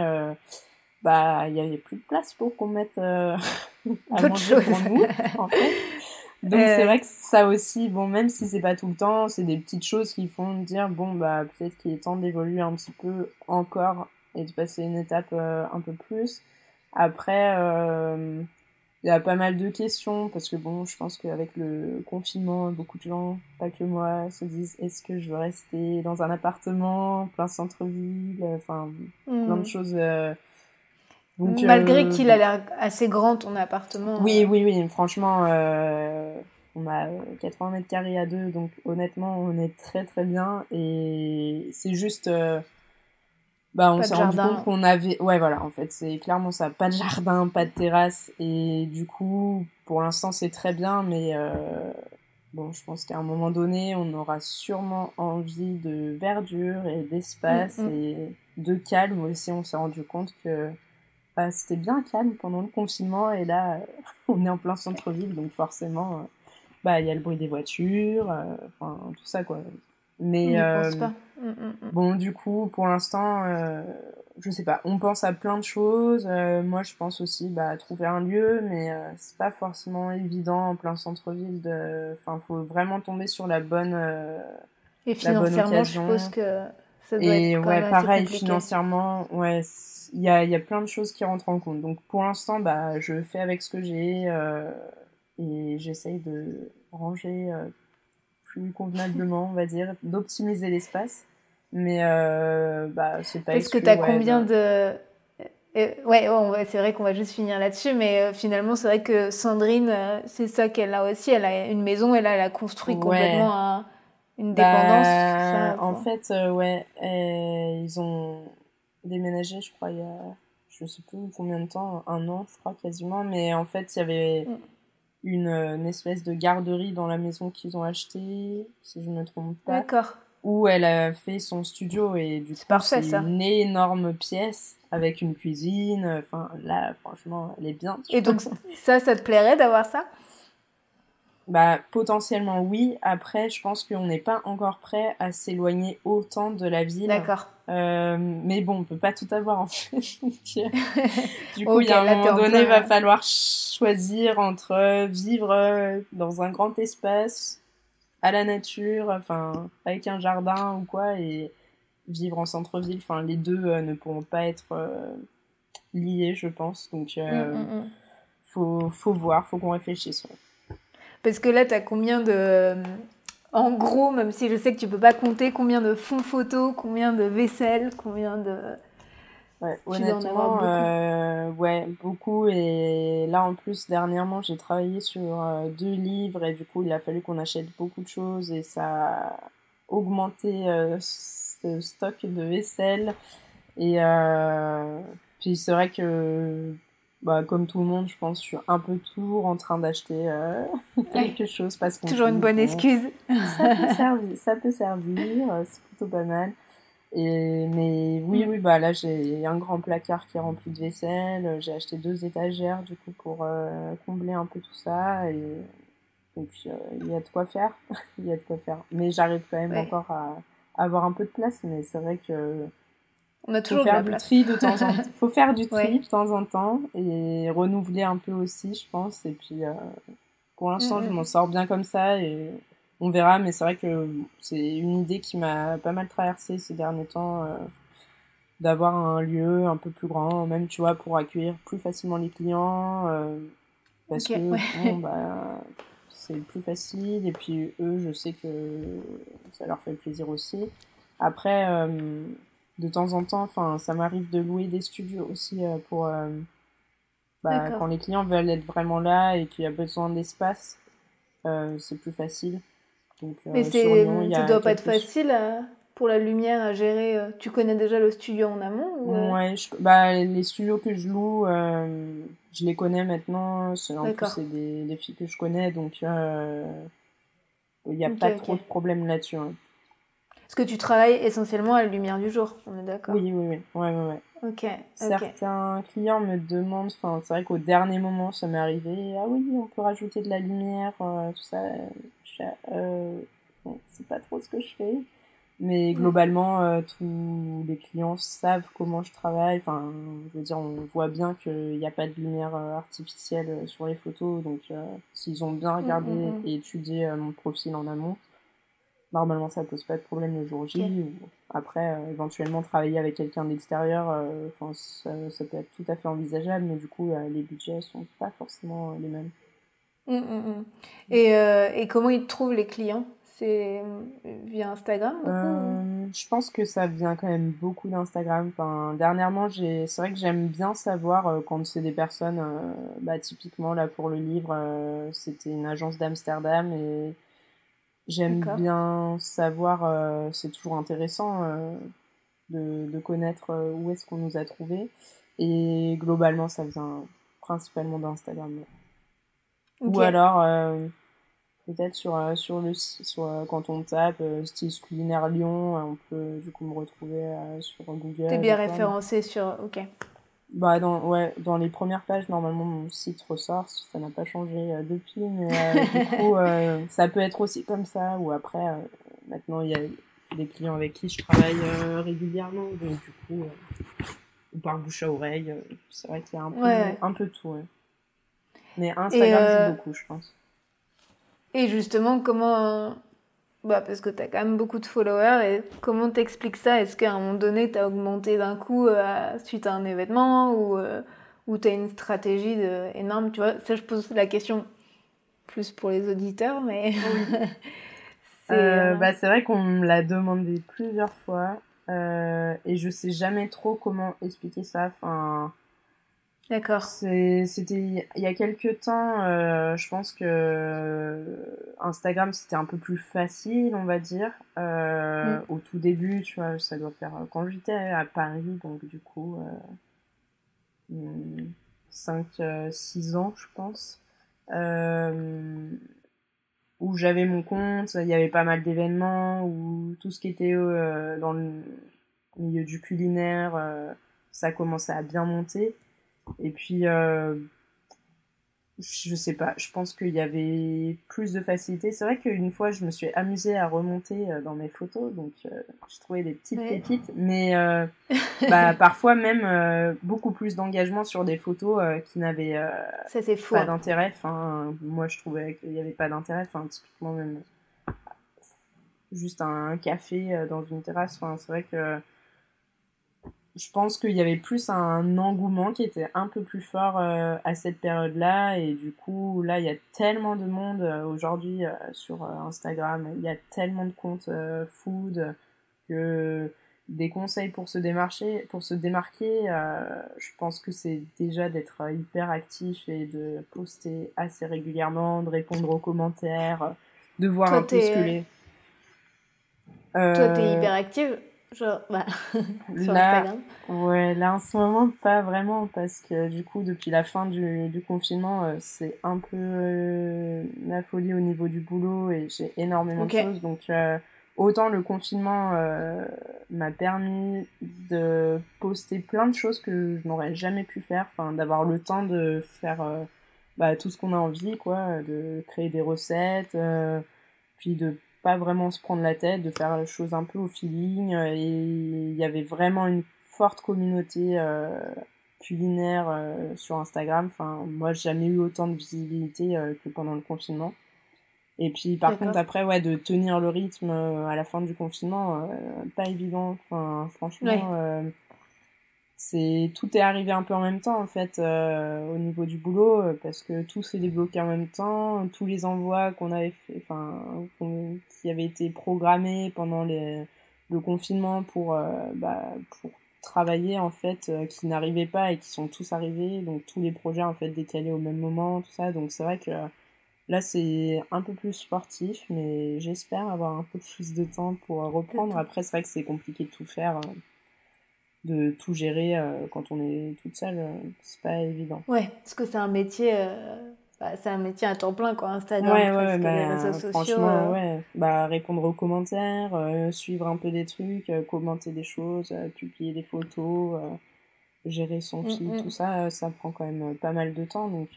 [SPEAKER 1] bah il y avait plus de place pour qu'on mette euh, [laughs] à manger pour nous en fait. Donc c'est euh. vrai que ça aussi, bon même si c'est pas tout le temps, c'est des petites choses qui font dire bon bah peut-être qu'il est temps d'évoluer un petit peu encore et de passer une étape euh, un peu plus. Après il y a pas mal de questions parce que bon je pense qu'avec le confinement beaucoup de gens pas que moi se disent est-ce que je veux rester dans un appartement plein centre-ville enfin plein de mmh.
[SPEAKER 2] Malgré euh, qu'il a l'air assez grand ton appartement.
[SPEAKER 1] Oui, euh. oui, oui. Franchement, euh, On a 80 mètres carrés à deux, donc honnêtement, on est très très bien. Et c'est juste. bah, on s'est rendu compte qu'on avait. Ouais, voilà, en fait, c'est clairement ça. Pas de jardin, pas de terrasse. Et du coup, pour l'instant, c'est très bien, mais Bon, je pense qu'à un moment donné, on aura sûrement envie de verdure et d'espace mm, mm. et de calme aussi. On s'est rendu compte que bah, c'était bien calme pendant le confinement et là, [laughs] on est en plein centre-ville, donc forcément, euh, bah il y a le bruit des voitures, euh, enfin tout ça quoi. Mais euh, mm, bon, du coup, pour l'instant, je sais pas, on pense à plein de choses. Euh, moi, je pense aussi bah, à trouver un lieu, mais euh, c'est pas forcément évident en plein centre-ville. De... Enfin, faut vraiment tomber sur la bonne. Euh,
[SPEAKER 2] Et financièrement, je suppose que ça doit
[SPEAKER 1] Et être ouais, pareil, financièrement, ouais, il y a, y a plein de choses qui rentrent en compte. Donc, pour l'instant, bah, je fais avec ce que j'ai et j'essaye de ranger plus convenablement, on va dire, d'optimiser l'espace. Mais euh, bah, c'est pas
[SPEAKER 2] Est-ce que tu as combien de. Ouais, c'est vrai qu'on va juste finir là-dessus, mais euh, finalement, c'est vrai que Sandrine, euh, c'est ça qu'elle a aussi. Elle a une maison et là, elle a construit complètement une dépendance.
[SPEAKER 1] Bah, en fait, ouais, ils ont déménagé, je crois, il y a je sais plus combien de temps, un an, je crois quasiment, mais en fait, il y avait mm. une, une, espèce de garderie dans la maison qu'ils ont achetée, si je ne me trompe pas.
[SPEAKER 2] D'accord
[SPEAKER 1] où elle a fait son studio et du coup c'est une énorme pièce avec une cuisine. Enfin là, franchement, elle est bien.
[SPEAKER 2] Et donc ça, ça te plairait d'avoir ça?
[SPEAKER 1] Bah potentiellement oui. Après, je pense qu'on n'est pas encore prêt à s'éloigner autant de la ville.
[SPEAKER 2] D'accord.
[SPEAKER 1] Euh, mais bon, on peut pas tout avoir en [laughs] fait. [laughs] du coup, il y a un moment donné, il va falloir choisir entre vivre dans un grand espace à la nature, enfin, avec un jardin ou quoi, et vivre en centre-ville. Enfin, les deux euh, ne pourront pas être euh, liés, je pense. Donc, euh, mm, mm, mm. faut, faut voir, faut qu'on réfléchisse.
[SPEAKER 2] Parce que là, tu as combien de. En gros, même si je sais que tu peux pas compter, combien de fonds photos, combien de vaisselle, combien de.
[SPEAKER 1] Ouais, honnêtement, euh, ouais, beaucoup. Et là, en plus, dernièrement, j'ai travaillé sur euh, deux livres et du coup, il a fallu qu'on achète beaucoup de choses et ça a augmenté euh, ce stock de vaisselle. Et puis, c'est vrai que, bah, comme tout le monde, je pense, je suis un peu toujours en train d'acheter [laughs] quelque chose parce
[SPEAKER 2] qu'on. Toujours une bonne excuse.
[SPEAKER 1] Ça peut [laughs] servir, ça peut servir, c'est plutôt pas mal. Et, mais oui, mm. oui, bah là j'ai un grand placard qui est rempli de vaisselle. J'ai acheté deux étagères du coup pour euh, combler un peu tout ça. Et, euh, il y a de quoi faire. [laughs] il y a de quoi faire. Mais j'arrive quand même encore à, avoir un peu de place. Mais c'est vrai que.
[SPEAKER 2] On a toujours
[SPEAKER 1] faut faire du tri de temps en temps. [laughs] faut faire du tri de temps en temps et renouveler un peu aussi, je pense. Et puis euh, pour l'instant, mm, je mm. m'en sors bien comme ça. Et on verra, mais c'est vrai que c'est une idée qui m'a pas mal traversé ces derniers temps, euh, d'avoir un lieu un peu plus grand, même tu vois, pour accueillir plus facilement les clients, euh, parce que [laughs] bah, c'est plus facile, et puis eux, je sais que ça leur fait plaisir aussi. Après, de temps en temps, enfin, ça m'arrive de louer des studios aussi pour bah, quand les clients veulent être vraiment là et qu'il y a besoin d'espace, c'est plus facile.
[SPEAKER 2] Donc, euh, Mais c'est, ça doit pas être facile euh, pour la lumière à gérer. Euh. Tu connais déjà le studio en amont
[SPEAKER 1] ou... Ouais, bah, les studios que je loue, je les connais maintenant. C'est, en plus, c'est des, des, filles que je connais, donc il n'y a pas trop de problème là-dessus. Hein.
[SPEAKER 2] Parce que tu travailles essentiellement à la lumière du jour, on est d'accord
[SPEAKER 1] Oui, oui, oui. Ouais, ouais, ouais.
[SPEAKER 2] Ok.
[SPEAKER 1] Certains clients me demandent, enfin, c'est vrai qu'au dernier moment, ça m'est arrivé, ah oui, on peut rajouter de la lumière, tout ça. Euh, c'est pas trop ce que je fais. Mais globalement, euh, tous les clients savent comment je travaille. Enfin, je veux dire, on voit bien qu'il n'y a pas de lumière euh, artificielle sur les photos. Donc, s'ils ont bien mm, regardé mm, mm. et étudié mon profil en amont, normalement, ça ne pose pas de problème le jour J. Ou après, éventuellement, travailler avec quelqu'un d'extérieur, enfin ça, ça, peut être tout à fait envisageable. Mais du coup, les budgets sont pas forcément les mêmes.
[SPEAKER 2] Mmh, mmh, mmh. Et, euh, et, comment ils trouvent les clients? C'est euh, via Instagram
[SPEAKER 1] euh, je pense que ça vient quand même beaucoup d'Instagram. Enfin, dernièrement, c'est vrai que j'aime bien savoir euh, quand c'est des personnes, euh, bah, typiquement là pour le livre, c'était une agence d'Amsterdam et j'aime bien savoir, c'est toujours intéressant de, de, connaître où est-ce qu'on nous a trouvé. Et globalement, ça vient principalement d'Instagram. Ou alors peut-être sur, euh, sur le sur, euh, quand on tape euh, style culinaire Lyon, on peut du coup me retrouver sur Google.
[SPEAKER 2] T'es bien référencé sur. Ok.
[SPEAKER 1] Bah, dans, ouais, dans les premières pages, normalement, mon site ressort. Ça n'a pas changé depuis, mais du [laughs] coup, ça peut être aussi comme ça. Ou après, maintenant, il y a des clients avec qui je travaille régulièrement. Donc, du coup, parle bouche à oreille. c'est vrai qu'il y a un peu, un peu tout. Mais Instagram joue beaucoup, je pense.
[SPEAKER 2] Et justement, comment. Bah, parce que tu as quand même beaucoup de followers, et comment t'expliques ça? Est-ce qu'à un moment donné, tu as augmenté d'un coup euh, suite à un événement ou, euh, ou tu as une stratégie de... énorme? Tu vois, ça, je pose la question plus pour les auditeurs, mais. [laughs]
[SPEAKER 1] Euh, bah, c'est vrai qu'on me l'a demandé plusieurs fois et je sais jamais trop comment expliquer ça. Enfin
[SPEAKER 2] D'accord.
[SPEAKER 1] C'était il y a quelques temps, euh, je pense que Instagram c'était un peu plus facile, on va dire. Euh, mm. Au tout début, tu vois, ça doit faire quand j'étais à Paris, donc du coup, 5-6 euh, ans, je pense. où j'avais mon compte, il y avait pas mal d'événements, où tout ce qui était dans le milieu du culinaire, ça commençait à bien monter. Et puis, euh, je sais pas, je pense qu'il y avait plus de facilité. C'est vrai qu'une fois, je me suis amusée à remonter euh, dans mes photos, donc euh, j'ai trouvé des petites pépites, mais [laughs] bah, parfois même beaucoup plus d'engagement sur des photos qui n'avaient pas d'intérêt. Enfin, moi, je trouvais qu'il n'y avait pas d'intérêt. Enfin, typiquement, même juste un café dans une terrasse. Enfin, c'est vrai que je pense qu'il y avait plus un engouement qui était un peu plus fort euh, à cette période-là. Et du coup, là, il y a tellement de monde euh, aujourd'hui euh, sur Instagram. Il y a tellement de comptes food que des conseils pour se démarcher, pour se démarquer, je pense que c'est déjà d'être hyper actif et de poster assez régulièrement, de répondre aux commentaires, de voir un peu ce que les...
[SPEAKER 2] Toi, t'es hyper active? Genre, bah, [laughs]
[SPEAKER 1] sur là, Instagram. Ouais, là en ce moment, pas vraiment, parce que du coup, depuis la fin du, du confinement, euh, c'est un peu euh, la folie au niveau du boulot et j'ai énormément de choses. Donc, euh, autant le confinement m'a permis de poster plein de choses que je n'aurais jamais pu faire, enfin, d'avoir le temps de faire bah, tout ce qu'on a envie, quoi, de créer des recettes, puis de pas vraiment se prendre la tête, de faire les choses un peu au feeling. Euh, et il y avait vraiment une forte communauté euh, culinaire euh, sur Instagram. Enfin, moi, j'ai jamais eu autant de visibilité que pendant le confinement. Et puis, par contre, après, ouais, de tenir le rythme à la fin du confinement, pas évident. Enfin, franchement, c'est tout est arrivé un peu en même temps en fait euh, au niveau du boulot euh, parce que tout s'est débloqué en même temps tous les envois qu'on avait fait enfin qui avaient été programmés pendant les, le confinement pour euh, bah, pour travailler en fait qui n'arrivaient pas et qui sont tous arrivés. Donc tous les projets en fait décalés au même moment tout ça. Donc c'est vrai que là c'est un peu plus sportif mais j'espère avoir un peu plus de temps pour reprendre. Après c'est vrai que c'est compliqué de tout faire de tout gérer euh, quand on est toute seule, euh, c'est pas évident.
[SPEAKER 2] Ouais, parce que c'est un métier, euh, bah, c'est un métier à temps plein quoi, Instagram,
[SPEAKER 1] ouais, ouais, bah, les réseaux sociaux. Franchement, ouais, bah répondre aux commentaires, suivre un peu des trucs, commenter des choses, publier des photos, gérer son mm, fil, mm. tout ça, ça prend quand même pas mal de temps, donc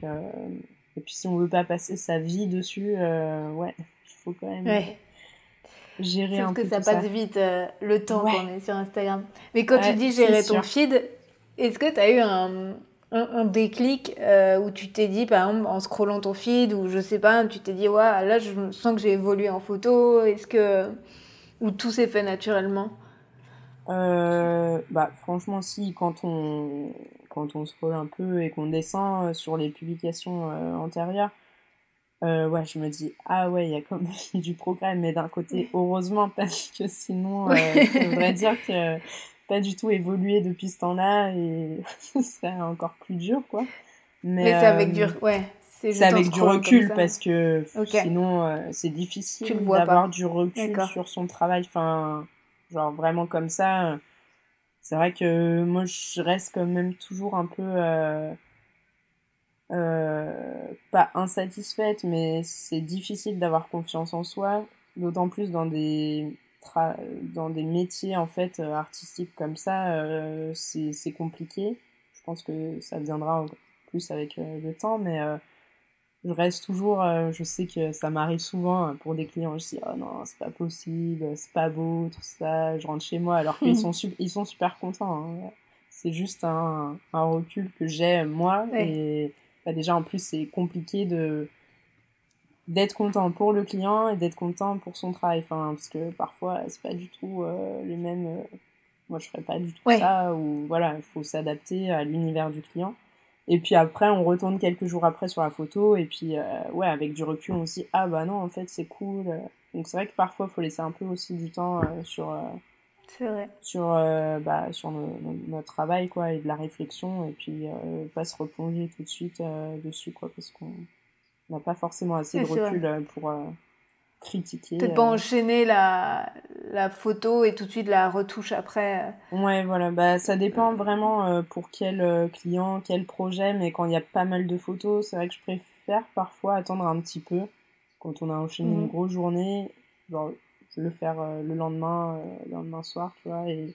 [SPEAKER 1] et puis si on veut pas passer sa vie dessus, ouais, il [laughs] faut quand même.
[SPEAKER 2] Ouais gérer un que ça passe vite euh, le temps qu'on est sur Instagram. Mais quand tu dis gérer ton feed, est-ce que tu as eu un, un, déclic euh, où tu t'es dit, par exemple, en scrollant ton feed, ou je sais pas, tu t'es dit, ouais, là, je sens que j'ai évolué en photo, est-ce que. ou tout s'est fait naturellement?
[SPEAKER 1] Euh, bah, franchement, si, quand on, quand on scrolle un peu et qu'on descend sur les publications antérieures, euh, ouais, je me dis, ah ouais, il y a quand même [laughs] du progrès, mais d'un côté, heureusement, parce que sinon, euh, ça voudrait dire que pas du tout évolué depuis ce temps-là et [laughs] ce serait encore plus dur, quoi.
[SPEAKER 2] Mais, c'est avec du, ouais,
[SPEAKER 1] c'est avec du recul parce que sinon, c'est difficile d'avoir du recul sur son travail. Enfin, genre vraiment comme ça. C'est vrai que moi, je reste quand même toujours un peu euh, pas insatisfaite, mais c'est difficile d'avoir confiance en soi, d'autant plus dans des dans des métiers en fait euh, artistiques comme ça, euh, c'est compliqué. Je pense que ça viendra plus avec le temps, mais je reste toujours, je sais que ça m'arrive souvent pour des clients, je dis oh non c'est pas possible, c'est pas beau, tout ça, je rentre chez moi alors qu'ils [laughs] sont, ils sont super contents. Hein. C'est juste un, un, recul que j'ai moi et bah, déjà en plus c'est compliqué de d'être content pour le client et d'être content pour son travail. Enfin parce que parfois c'est pas du tout euh, les mêmes euh, moi je ferais pas du tout ça ou voilà il faut s'adapter à l'univers du client. Et puis après on retourne quelques jours après sur la photo et puis euh, ouais avec du recul on se dit ah bah non en fait c'est cool. Donc c'est vrai que parfois il faut laisser un peu aussi du temps sur
[SPEAKER 2] vrai.
[SPEAKER 1] Sur, euh, bah, sur notre travail, quoi, et de la réflexion, et puis euh, pas se replonger tout de suite euh, dessus, quoi, parce qu'on n'a pas forcément assez de recul pour critiquer.
[SPEAKER 2] Peut-être pas enchaîner la, la photo et tout de suite la retouche après.
[SPEAKER 1] Ouais, voilà, bah, ça dépend vraiment pour quel client, quel projet, mais quand il y a pas mal de photos, c'est vrai que je préfère parfois attendre un petit peu, quand on a enchaîné une mhm. grosse journée, genre le faire euh, le lendemain, euh, le lendemain soir, tu vois, et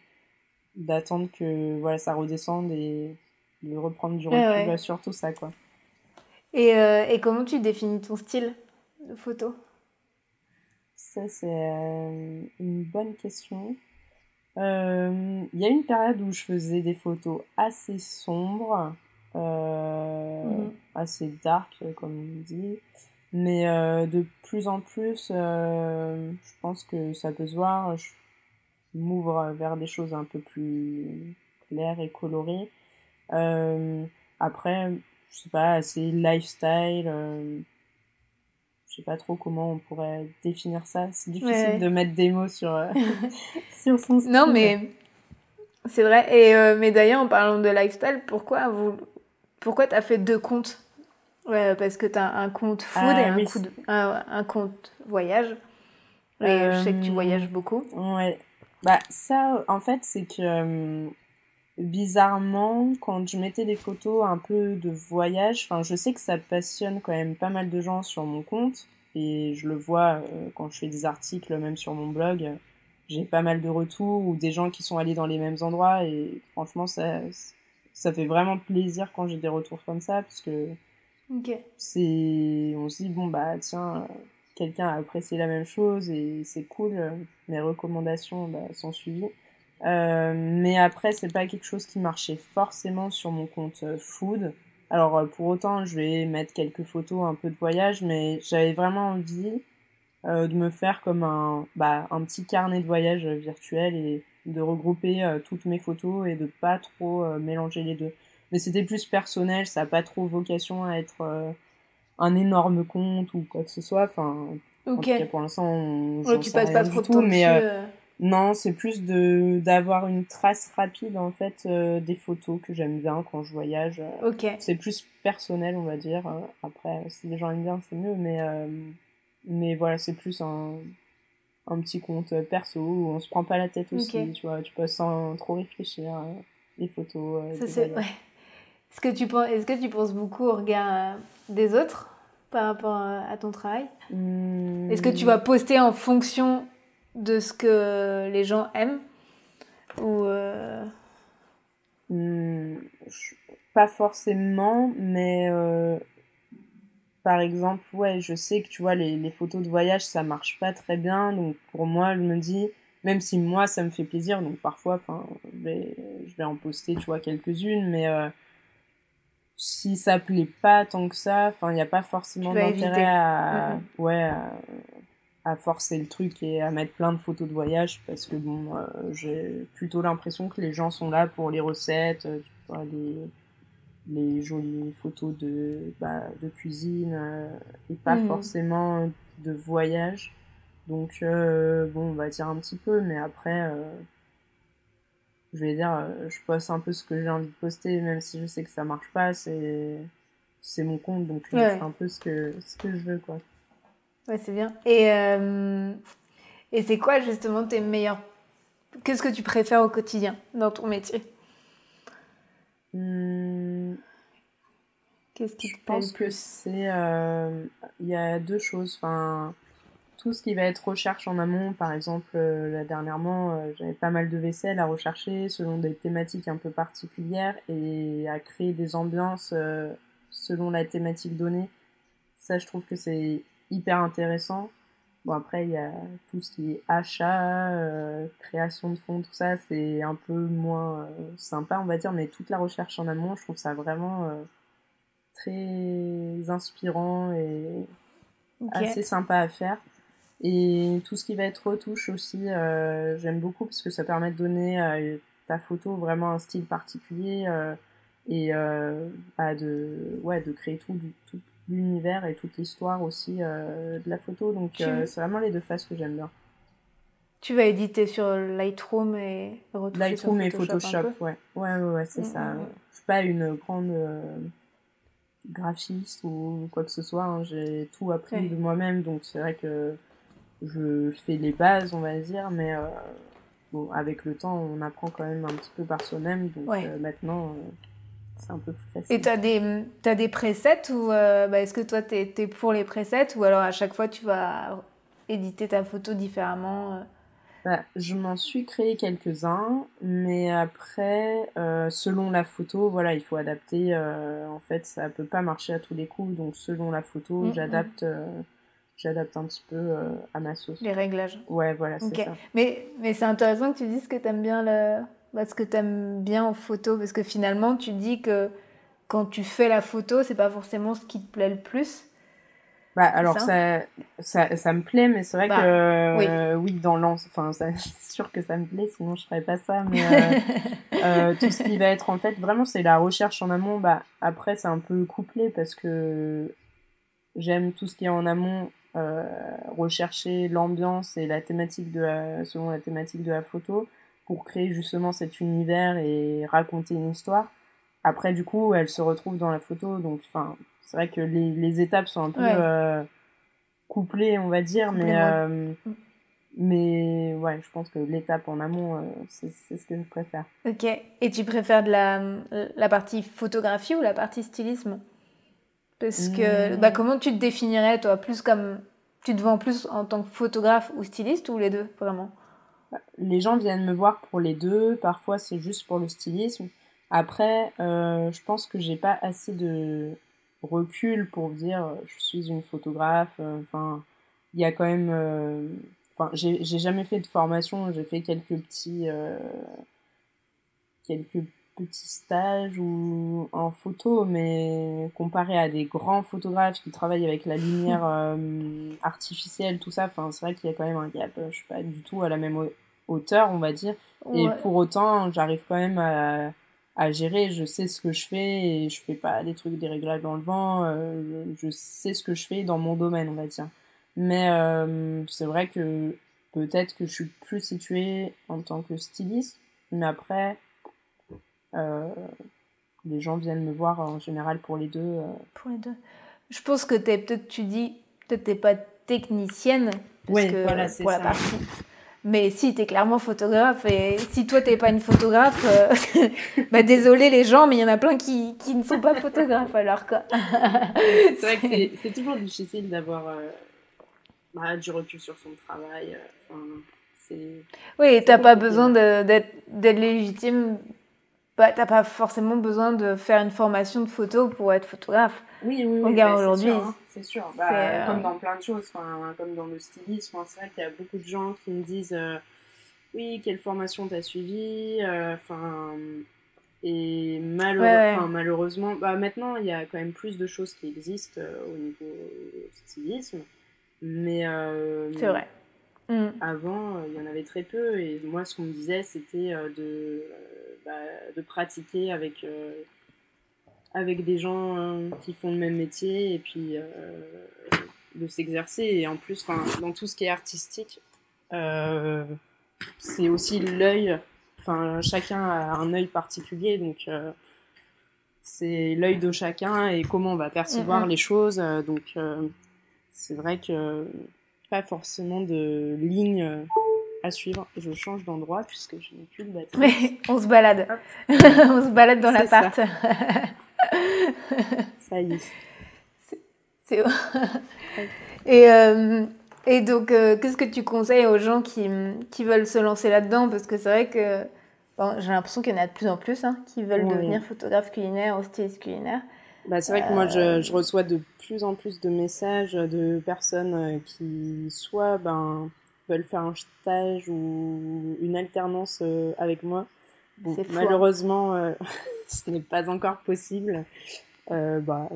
[SPEAKER 1] d'attendre que voilà, ça redescende et de reprendre du recul sur tout ça, quoi.
[SPEAKER 2] Et, euh, et, comment tu définis ton style de photo?
[SPEAKER 1] Ça, c'est une bonne question. Il y a une période où je faisais des photos assez sombres, mhm. assez dark, comme on dit. Mais euh, de plus en plus, euh, je pense que ça peut se voir. Je m'ouvre vers des choses un peu plus claires et colorées. Euh, après, je sais pas, assez lifestyle. Je sais pas trop comment on pourrait définir ça. C'est difficile de mettre des mots sur, [laughs] sur son [laughs] style.
[SPEAKER 2] Non, mais c'est vrai. Et mais d'ailleurs, en parlant de lifestyle, pourquoi vous, pourquoi t'as fait deux comptes? Ouais, parce que tu as un compte food ah et un, un, compte voyage. Et je sais que tu voyages euh, beaucoup.
[SPEAKER 1] Ouais. Bah, ça, en fait, c'est que euh, bizarrement, quand je mettais des photos un peu de voyage, enfin, je sais que ça passionne quand même pas mal de gens sur mon compte. Et je le vois euh, quand je fais des articles, même sur mon blog. J'ai pas mal de retours ou des gens qui sont allés dans les mêmes endroits. Et franchement, ça, ça fait vraiment plaisir quand j'ai des retours comme ça. Parce que c'est, on se dit, bon, bah, tiens, quelqu'un a apprécié la même chose et c'est cool, mes recommandations bah, sont suivies. Euh, mais après, c'est pas quelque chose qui marchait forcément sur mon compte euh, food. Alors, euh, pour autant, je vais mettre quelques photos, un peu de voyage, mais j'avais vraiment envie de me faire comme un, bah, un petit carnet de voyage virtuel et de regrouper toutes mes photos et de pas trop mélanger les deux mais c'était plus personnel, ça n'a pas trop vocation à être euh, un énorme compte ou quoi que ce soit. Enfin, pour l'instant, je tu passes pas trop tout, mais euh, euh. non, c'est plus de d'avoir une trace rapide en fait des photos que j'aime bien quand je voyage. C'est plus personnel, on va dire. Après, si les gens aiment bien, c'est mieux, mais mais voilà, c'est plus un un petit compte perso où on se prend pas la tête aussi, tu vois, tu peux sans trop réfléchir les photos.
[SPEAKER 2] Ça, c'est... Ouais. Est-ce que, tu penses, est-ce que tu penses beaucoup au regard euh, des autres par rapport à ton travail? Hmm. Est-ce que tu vas poster en fonction de ce que les gens aiment ou euh...
[SPEAKER 1] Hmm, pas forcément, mais euh, par exemple, ouais, je sais que tu vois, les, les, photos de voyage, ça marche pas très bien. Donc pour moi, je me dis, même si moi, ça me fait plaisir, donc parfois, je vais, je vais en poster, tu vois, quelques-unes, mais euh, si ça plaît pas tant que ça, enfin, il n'y a pas forcément d'intérêt à, ouais, à, forcer le truc et à mettre plein de photos de voyage parce que bon, euh, j'ai plutôt l'impression que les gens sont là pour les recettes, euh, les, les jolies photos de, bah, de cuisine et pas forcément de voyage. Donc, bon, on va dire un petit peu, mais après, je vais dire, je poste un peu ce que j'ai envie de poster, même si je sais que ça marche pas, c'est c'est mon compte, donc je fais un peu ce que, ce que je veux, quoi.
[SPEAKER 2] Ouais, c'est bien. Et, euh, et c'est quoi justement tes meilleurs... Qu'est-ce que tu préfères au quotidien dans ton métier?
[SPEAKER 1] Hmm. Qu'est-ce qui te Je pense que c'est... Euh, il y a deux choses. Enfin, tout ce qui va être recherche en amont, par exemple, euh, là, dernièrement, j'avais pas mal de vaisselle à rechercher selon des thématiques un peu particulières et à créer des ambiances selon la thématique donnée. Ça, je trouve que c'est hyper intéressant. Bon, après, il y a tout ce qui est achat, euh, création de fonds, tout ça, c'est un peu moins euh, sympa, on va dire, mais toute la recherche en amont, je trouve ça vraiment euh, très inspirant et assez sympa à faire. Et tout ce qui va être retouche aussi, j'aime beaucoup parce que ça permet de donner à ta photo vraiment un style particulier et bah de, ouais, de créer tout, tout, l'univers et toute l'histoire aussi euh, de la photo. Donc euh, c'est vraiment les deux phases que j'aime bien.
[SPEAKER 2] Tu vas éditer sur Lightroom et
[SPEAKER 1] Lightroom et Photoshop, ouais. Ouais, ouais, c'est mm, ça. Mm, mm. Je suis pas une grande euh, graphiste ou quoi que ce soit. Hein. J'ai tout appris de moi-même, donc c'est vrai que je fais les bases, on va dire, mais bon, avec le temps, on apprend quand même un petit peu par soi-même. Donc maintenant, c'est un peu plus facile.
[SPEAKER 2] Et tu as des, as des presets ou euh, bah, est-ce que toi tu es, pour les presets ou alors à chaque fois tu vas éditer ta photo différemment euh?
[SPEAKER 1] bah, Je m'en suis créé quelques-uns, mais après, euh, selon la photo, voilà, il faut adapter. en fait, ça peut pas marcher à tous les coups, donc selon la photo, mm, mm. j'adapte. J'adapte un petit peu à ma sauce.
[SPEAKER 2] Les réglages.
[SPEAKER 1] Ouais, voilà, c'est ça.
[SPEAKER 2] Mais, mais c'est intéressant que tu dises que tu aimes bien le, ce que tu aimes bien en photo Parce que finalement, tu dis que quand tu fais la photo, c'est pas forcément ce qui te plaît le plus.
[SPEAKER 1] Bah, alors ça, ça, ça, me plaît, mais c'est vrai bah, que oui, euh, oui dans l'ensemble, enfin, [laughs] c'est sûr que ça me plaît, sinon je ferais pas ça. Mais euh, [laughs] euh, tout ce qui va être en fait, vraiment, c'est la recherche en amont. Bah, après, c'est un peu couplé parce que j'aime tout ce qui est en amont, rechercher l'ambiance et la thématique de la, selon la thématique de la photo pour créer justement cet univers et raconter une histoire. Après, du coup, elle se retrouve dans la photo. Donc, enfin, c'est vrai que les, les, étapes sont un peu euh, couplées, on va dire, mais, euh, mais ouais, je pense que l'étape en amont, euh, c'est ce que je préfère.
[SPEAKER 2] Ok. Et tu préfères de la, la partie photographie ou la partie stylisme? Parce que, bah, comment tu te définirais, toi Plus comme. Tu te vends plus en tant que photographe ou styliste ou les deux, vraiment?
[SPEAKER 1] Les gens viennent me voir pour les deux, parfois c'est juste pour le stylisme. Après, euh, je pense que j'ai pas assez de recul pour dire euh, je suis une photographe. Euh, enfin, il y a quand même. Enfin, j'ai jamais fait de formation, j'ai fait quelques petits. quelques petits stages ou en photo, mais comparé à des grands photographes qui travaillent avec la lumière [laughs] artificielle, tout ça, c'est vrai qu'il y a quand même un gap. Je suis pas du tout à la même hauteur, on va dire. Et pour autant, j'arrive quand même à, à, gérer. Je sais ce que je fais et je fais pas des trucs, des réglages dans le vent. Euh, je sais ce que je fais dans mon domaine, on va dire. Mais euh, c'est vrai que peut-être que je suis plus située en tant que styliste. Mais après, euh, les gens viennent me voir en général pour les deux.
[SPEAKER 2] Pour les deux. Je pense que es peut-être, tu dis, peut-être t'es pas technicienne.
[SPEAKER 1] oui, voilà, c'est ça. La partie.
[SPEAKER 2] Mais si, tu es clairement photographe. Et si toi, t'es pas une photographe, euh, [laughs] bah, désolé les gens, mais il y en a plein qui, qui ne sont pas photographes alors quoi. [laughs]
[SPEAKER 1] c'est vrai que [laughs] c'est toujours difficile d'avoir euh, bah, du recul sur son travail. Euh, enfin,
[SPEAKER 2] oui, t'as pas besoin d'être légitime. Bah, t'as pas forcément besoin de faire une formation de photo pour être photographe.
[SPEAKER 1] Oui, oui, oui.
[SPEAKER 2] Regarde bah, aujourd'hui.
[SPEAKER 1] C'est sûr, bah, euh, comme dans plein de choses, comme dans le stylisme, c'est vrai qu'il y a beaucoup de gens qui me disent euh, oui, quelle formation t'as suivi euh, enfin et malheureusement, bah, maintenant il y a quand même plus de choses qui existent au niveau stylisme, mais
[SPEAKER 2] c'est vrai.
[SPEAKER 1] Mm. Avant, il y en avait très peu et moi ce qu'on me disait c'était de, bah, de pratiquer avec avec des gens qui font le même métier et puis de s'exercer. Et en plus, dans tout ce qui est artistique, c'est aussi l'œil. Enfin, chacun a un œil particulier, donc c'est l'œil de chacun et comment on va percevoir les choses. Donc, c'est vrai que pas forcément de ligne à suivre. Je change d'endroit puisque je n'ai plus de batterie.
[SPEAKER 2] Mais on se balade. [laughs] on se balade dans l'appart. Ça. [laughs]
[SPEAKER 1] ça y est.
[SPEAKER 2] C'est et, euh, et donc, euh, qu'est-ce que tu conseilles aux gens qui, qui veulent se lancer là-dedans? Parce que c'est vrai que bon, j'ai l'impression qu'il y en a de plus en plus hein, qui veulent devenir photographe culinaire ou styliste culinaire.
[SPEAKER 1] Bah, c'est vrai que moi, je, euh, je, reçois de plus en plus de messages de personnes qui soit ben, veulent faire un stage ou une alternance avec moi. Bon, hein. malheureusement, [laughs] ce n'est pas encore possible. bah,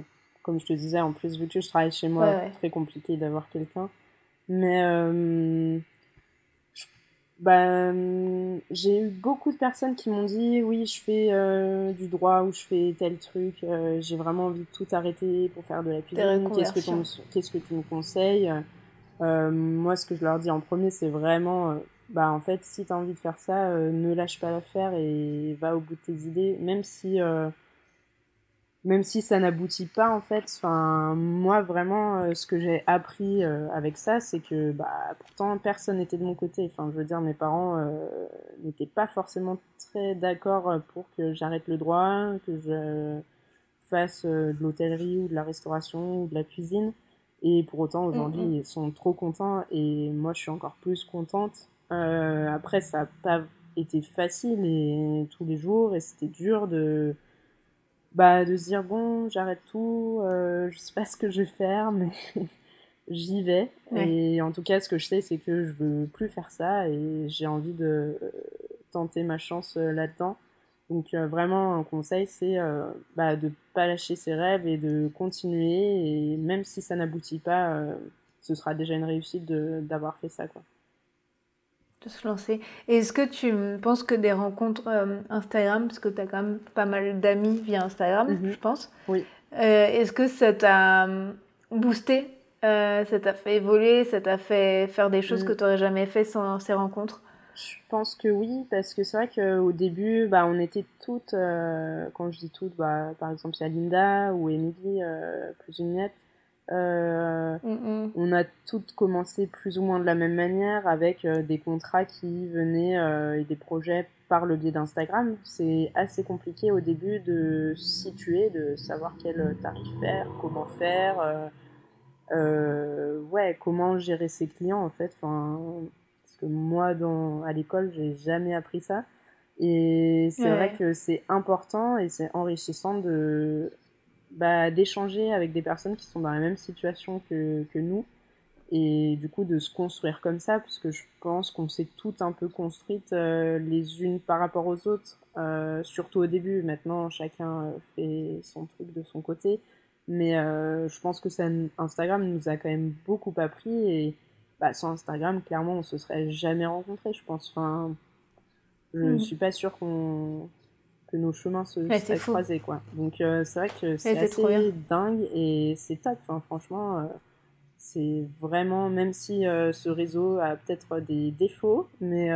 [SPEAKER 1] comme je te disais, en plus, vu que je travaille chez moi, c'est très compliqué d'avoir quelqu'un. Mais euh, bah, j'ai eu beaucoup de personnes qui m'ont dit oui, je fais euh, du droit ou je fais tel truc, euh, j'ai vraiment envie de tout arrêter pour faire de la cuisine. Qu'est-ce que, qu'est-ce que tu me conseilles? Moi, ce que je leur dis en premier, c'est vraiment bah, en fait, si tu as envie de faire ça, ne lâche pas l'affaire et va au bout de tes idées, même si même si ça n'aboutit pas en fait. Enfin, moi vraiment, euh, ce que j'ai appris euh, avec ça, c'est que bah, pourtant personne n'était de mon côté. Enfin, je veux dire, mes parents euh, n'étaient pas forcément très d'accord pour que j'arrête le droit, que je fasse de l'hôtellerie ou de la restauration ou de la cuisine. Et pour autant, aujourd'hui, mm, mm. ils sont trop contents et moi, je suis encore plus contente. après, ça n'a pas été facile et tous les jours et c'était dur de bah, de se dire bon, j'arrête tout, euh, je sais pas ce que je vais faire, mais [laughs] j'y vais. Et en tout cas, ce que je sais, c'est que je veux plus faire ça et j'ai envie de euh, tenter ma chance euh, là-dedans. Donc vraiment, un conseil, c'est bah, de pas lâcher ses rêves et de continuer. Et même si ça n'aboutit pas, ce sera déjà une réussite d'avoir fait ça, quoi
[SPEAKER 2] de se lancer. Est-ce que tu penses que des rencontres euh, Instagram, parce que tu as quand même pas mal d'amis via Instagram, mhm. je pense.
[SPEAKER 1] Oui.
[SPEAKER 2] Euh, est-ce que ça t'a euh, boosté Ça t'a fait évoluer Ça t'a fait faire des choses mm. que tu n'aurais jamais fait sans ces rencontres?
[SPEAKER 1] Je pense que oui, parce que c'est vrai qu'au début, bah, on était toutes, quand je dis toutes, bah, par exemple, il y a Linda ou Emily, plus une miette euh, on a toutes commencé plus ou moins de la même manière avec euh, des contrats qui venaient euh, et des projets par le biais d'Instagram. C'est assez compliqué au début de situer, de savoir quel tarif faire, comment faire, ouais, comment gérer ses clients en fait. Enfin, que moi, dans, à l'école, j'ai jamais appris ça. Et c'est vrai que c'est important et c'est enrichissant de bah, d'échanger avec des personnes qui sont dans la même situation que, que, nous et du coup de se construire comme ça parce que je pense qu'on s'est toutes un peu construites euh, les unes par rapport aux autres euh, surtout au début. Maintenant chacun euh, fait son truc de son côté. Mais je pense que ça, Instagram nous a quand même beaucoup appris et bah, sans Instagram clairement on se serait jamais rencontrés je pense enfin je ne mmh. suis pas sûre qu'on nos chemins se ouais, croisés quoi. Donc euh, c'est vrai que c'est assez dingue et c'est top. Enfin, franchement, euh, c'est vraiment même si euh, ce réseau a peut-être des défauts, mais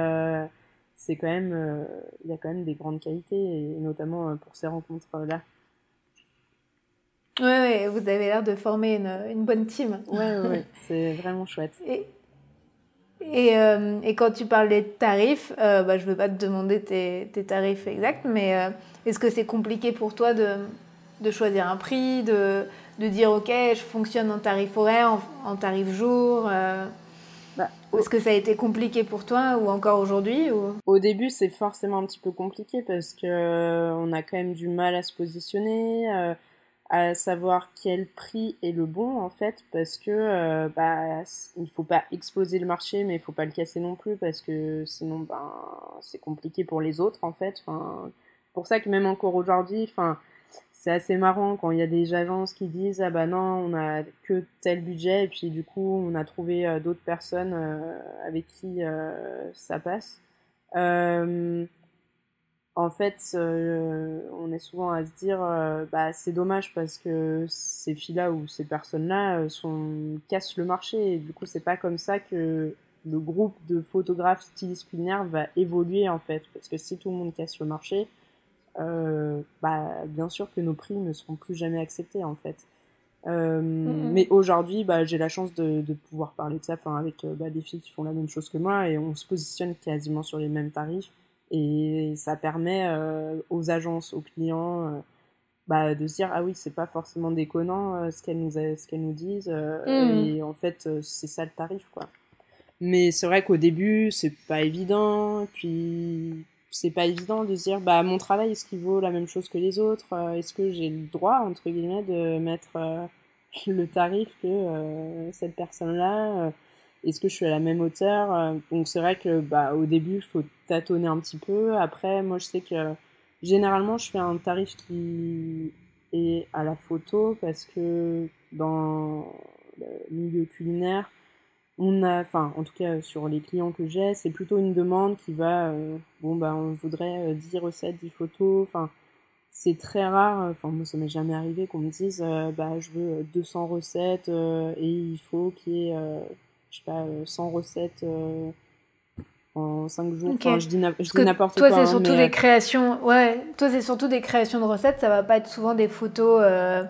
[SPEAKER 1] c'est quand même il y a quand même des grandes qualités et notamment pour ces rencontres là.
[SPEAKER 2] Ouais, vous avez l'air de former une, une bonne team.
[SPEAKER 1] Ouais, ouais, c'est vraiment chouette.
[SPEAKER 2] Et, et, euh, et, quand tu parles des tarifs, euh, bah, je ne veux pas te demander tes, tes tarifs exacts, mais euh, est-ce que c'est compliqué pour toi de, de choisir un prix, de, de, dire ok, je fonctionne en tarif horaire, en, tarif jour bah, Est-ce que ça a été compliqué pour toi ou encore aujourd'hui ou...
[SPEAKER 1] Au début, c'est forcément un petit peu compliqué parce qu'on a quand même du mal à se positionner à savoir quel prix est le bon en fait parce que euh, bah il faut pas exploser le marché mais il faut pas le casser non plus parce que sinon ben c'est compliqué pour les autres en fait. Enfin pour ça que même encore aujourd'hui enfin c'est assez marrant quand il y a des agences qui disent ah bah non on a que tel budget et puis du coup on a trouvé euh, d'autres personnes euh, avec qui ça passe en fait, euh, on est souvent à se dire, euh, bah, c'est dommage parce que ces filles-là ou ces personnes-là euh, sont cassent le marché. Et du coup, c'est pas comme ça que le groupe de photographes stylistes culinaires va évoluer en fait. Parce que si tout le monde casse le marché, bah, bien sûr que nos prix ne seront plus jamais acceptés en fait. Mais aujourd'hui, bah, j'ai la chance de, de, pouvoir parler de ça avec bah, des filles qui font la même chose que moi et on se positionne quasiment sur les mêmes tarifs. Et ça permet euh, aux agences, aux clients, euh, bah, de se dire ah oui c'est pas forcément déconnant euh, ce qu'elles nous ce qu'elles nous disent mmh. et en fait c'est ça le tarif quoi mais c'est vrai qu'au début c'est pas évident puis c'est pas évident de se dire bah mon travail est-ce qu'il vaut la même chose que les autres est-ce que j'ai le droit entre guillemets de mettre [laughs] le tarif que cette personne là est-ce que je suis à la même hauteur euh, Donc c'est vrai que bah, au début, il faut tâtonner un petit peu. Après, moi, je sais que généralement, je fais un tarif qui est à la photo parce que dans le milieu culinaire, on a, enfin, en tout cas sur les clients que j'ai, c'est plutôt une demande qui va, euh, bon, bah, on voudrait 10 euh, recettes, 10 photos, enfin, c'est très rare, enfin, moi, ça m'est jamais arrivé qu'on me dise, bah, je veux 200 recettes et il faut qu'il y ait je sais pas, 100 euh, recettes euh, en 5 jours. Enfin, je dis, n'importe
[SPEAKER 2] quoi.
[SPEAKER 1] Toi,
[SPEAKER 2] c'est hein, surtout des créations. Ouais, toi, c'est surtout des créations de recettes. Ça va pas être souvent des photos euh,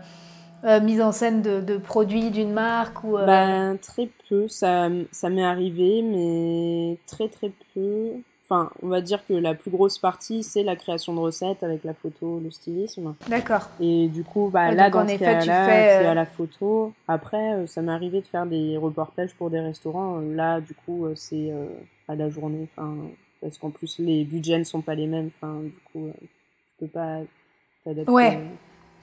[SPEAKER 2] mises en scène de, de produits d'une marque ou.
[SPEAKER 1] Ben, très peu. Ça, ça m'est arrivé, mais très très peu. Enfin, on va dire que la plus grosse partie, c'est la création de recettes avec la photo, le stylisme.
[SPEAKER 2] D'accord.
[SPEAKER 1] Et du coup, bah, là, dans ce cas-là, c'est à la photo. Après, euh, ça m'est arrivé de faire des reportages pour des restaurants. Là, du coup, euh, c'est euh, à la journée. Enfin, parce qu'en plus, les budgets ne sont pas les mêmes. Enfin, du coup, je peux pas
[SPEAKER 2] t'adapter. Ouais.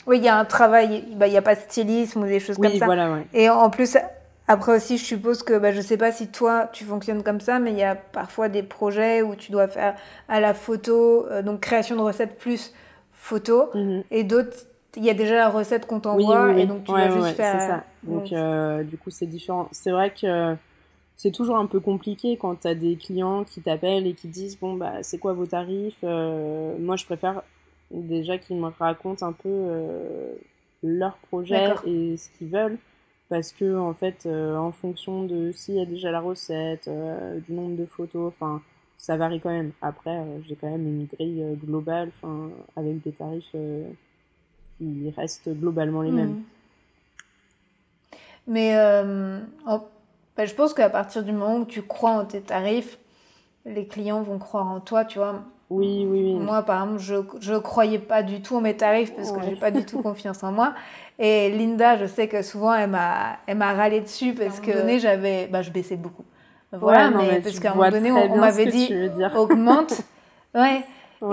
[SPEAKER 2] Oui, il y a un travail, bah, il n'y a pas de stylisme ou des choses comme ça.
[SPEAKER 1] Voilà, ouais.
[SPEAKER 2] Et en plus, après aussi, je suppose que bah, je ne sais pas si toi tu fonctionnes comme ça, mais il y a parfois des projets où tu dois faire à la photo, euh, donc création de recettes plus photo, mhm. et d'autres, il y a déjà la recette qu'on t'envoie et donc tu vas juste faire.
[SPEAKER 1] ça. Donc, euh, du coup, c'est différent. C'est vrai que c'est toujours un peu compliqué quand tu as des clients qui t'appellent et qui disent Bon, bah, c'est quoi vos tarifs euh, Moi, je préfère déjà qu'ils me racontent un peu leur projet et ce qu'ils veulent parce que en fait euh, en fonction de s'il y a déjà la recette euh, du nombre de photos enfin ça varie quand même. Après euh, j'ai quand même une grille globale enfin avec des tarifs qui restent globalement les mêmes.
[SPEAKER 2] Mmh. mais bah, je pense qu'à partir du moment où tu crois en tes tarifs les clients vont croire en toi tu vois
[SPEAKER 1] oui, oui, oui.
[SPEAKER 2] Moi, par exemple, je ne croyais pas du tout en mes tarifs parce que je j'ai pas du tout confiance en moi. Et Linda, je sais que souvent, elle m'a, elle m'a râlé dessus parce que donné, j'avais, bah, je baissais beaucoup. Voilà, mais, parce qu'à un moment donné, on, m'avait dit augmente. [laughs] ouais.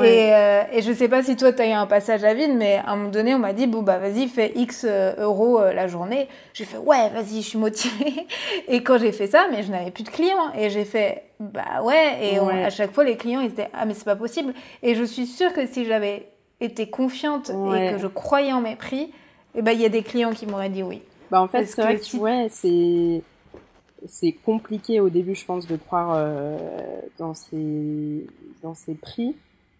[SPEAKER 2] Et, euh, et, je sais pas si toi, tu as eu un passage à vide, mais à un moment donné, on m'a dit, bon, bah, vas-y, fais X euh, euros euh, la journée. J'ai fait, ouais, vas-y, je suis motivée. [laughs] Et quand j'ai fait ça, mais je n'avais plus de clients. Et j'ai fait, bah ouais. Et à chaque fois, les clients, ils étaient, ah, mais c'est pas possible. Et je suis sûre que si j'avais été confiante et que je croyais en mes prix, eh ben, il y a des clients qui m'auraient dit oui.
[SPEAKER 1] Bah, en fait, c'est vrai que, ouais, c'est c'est compliqué au début, je pense, de croire euh, dans ces dans ces prix,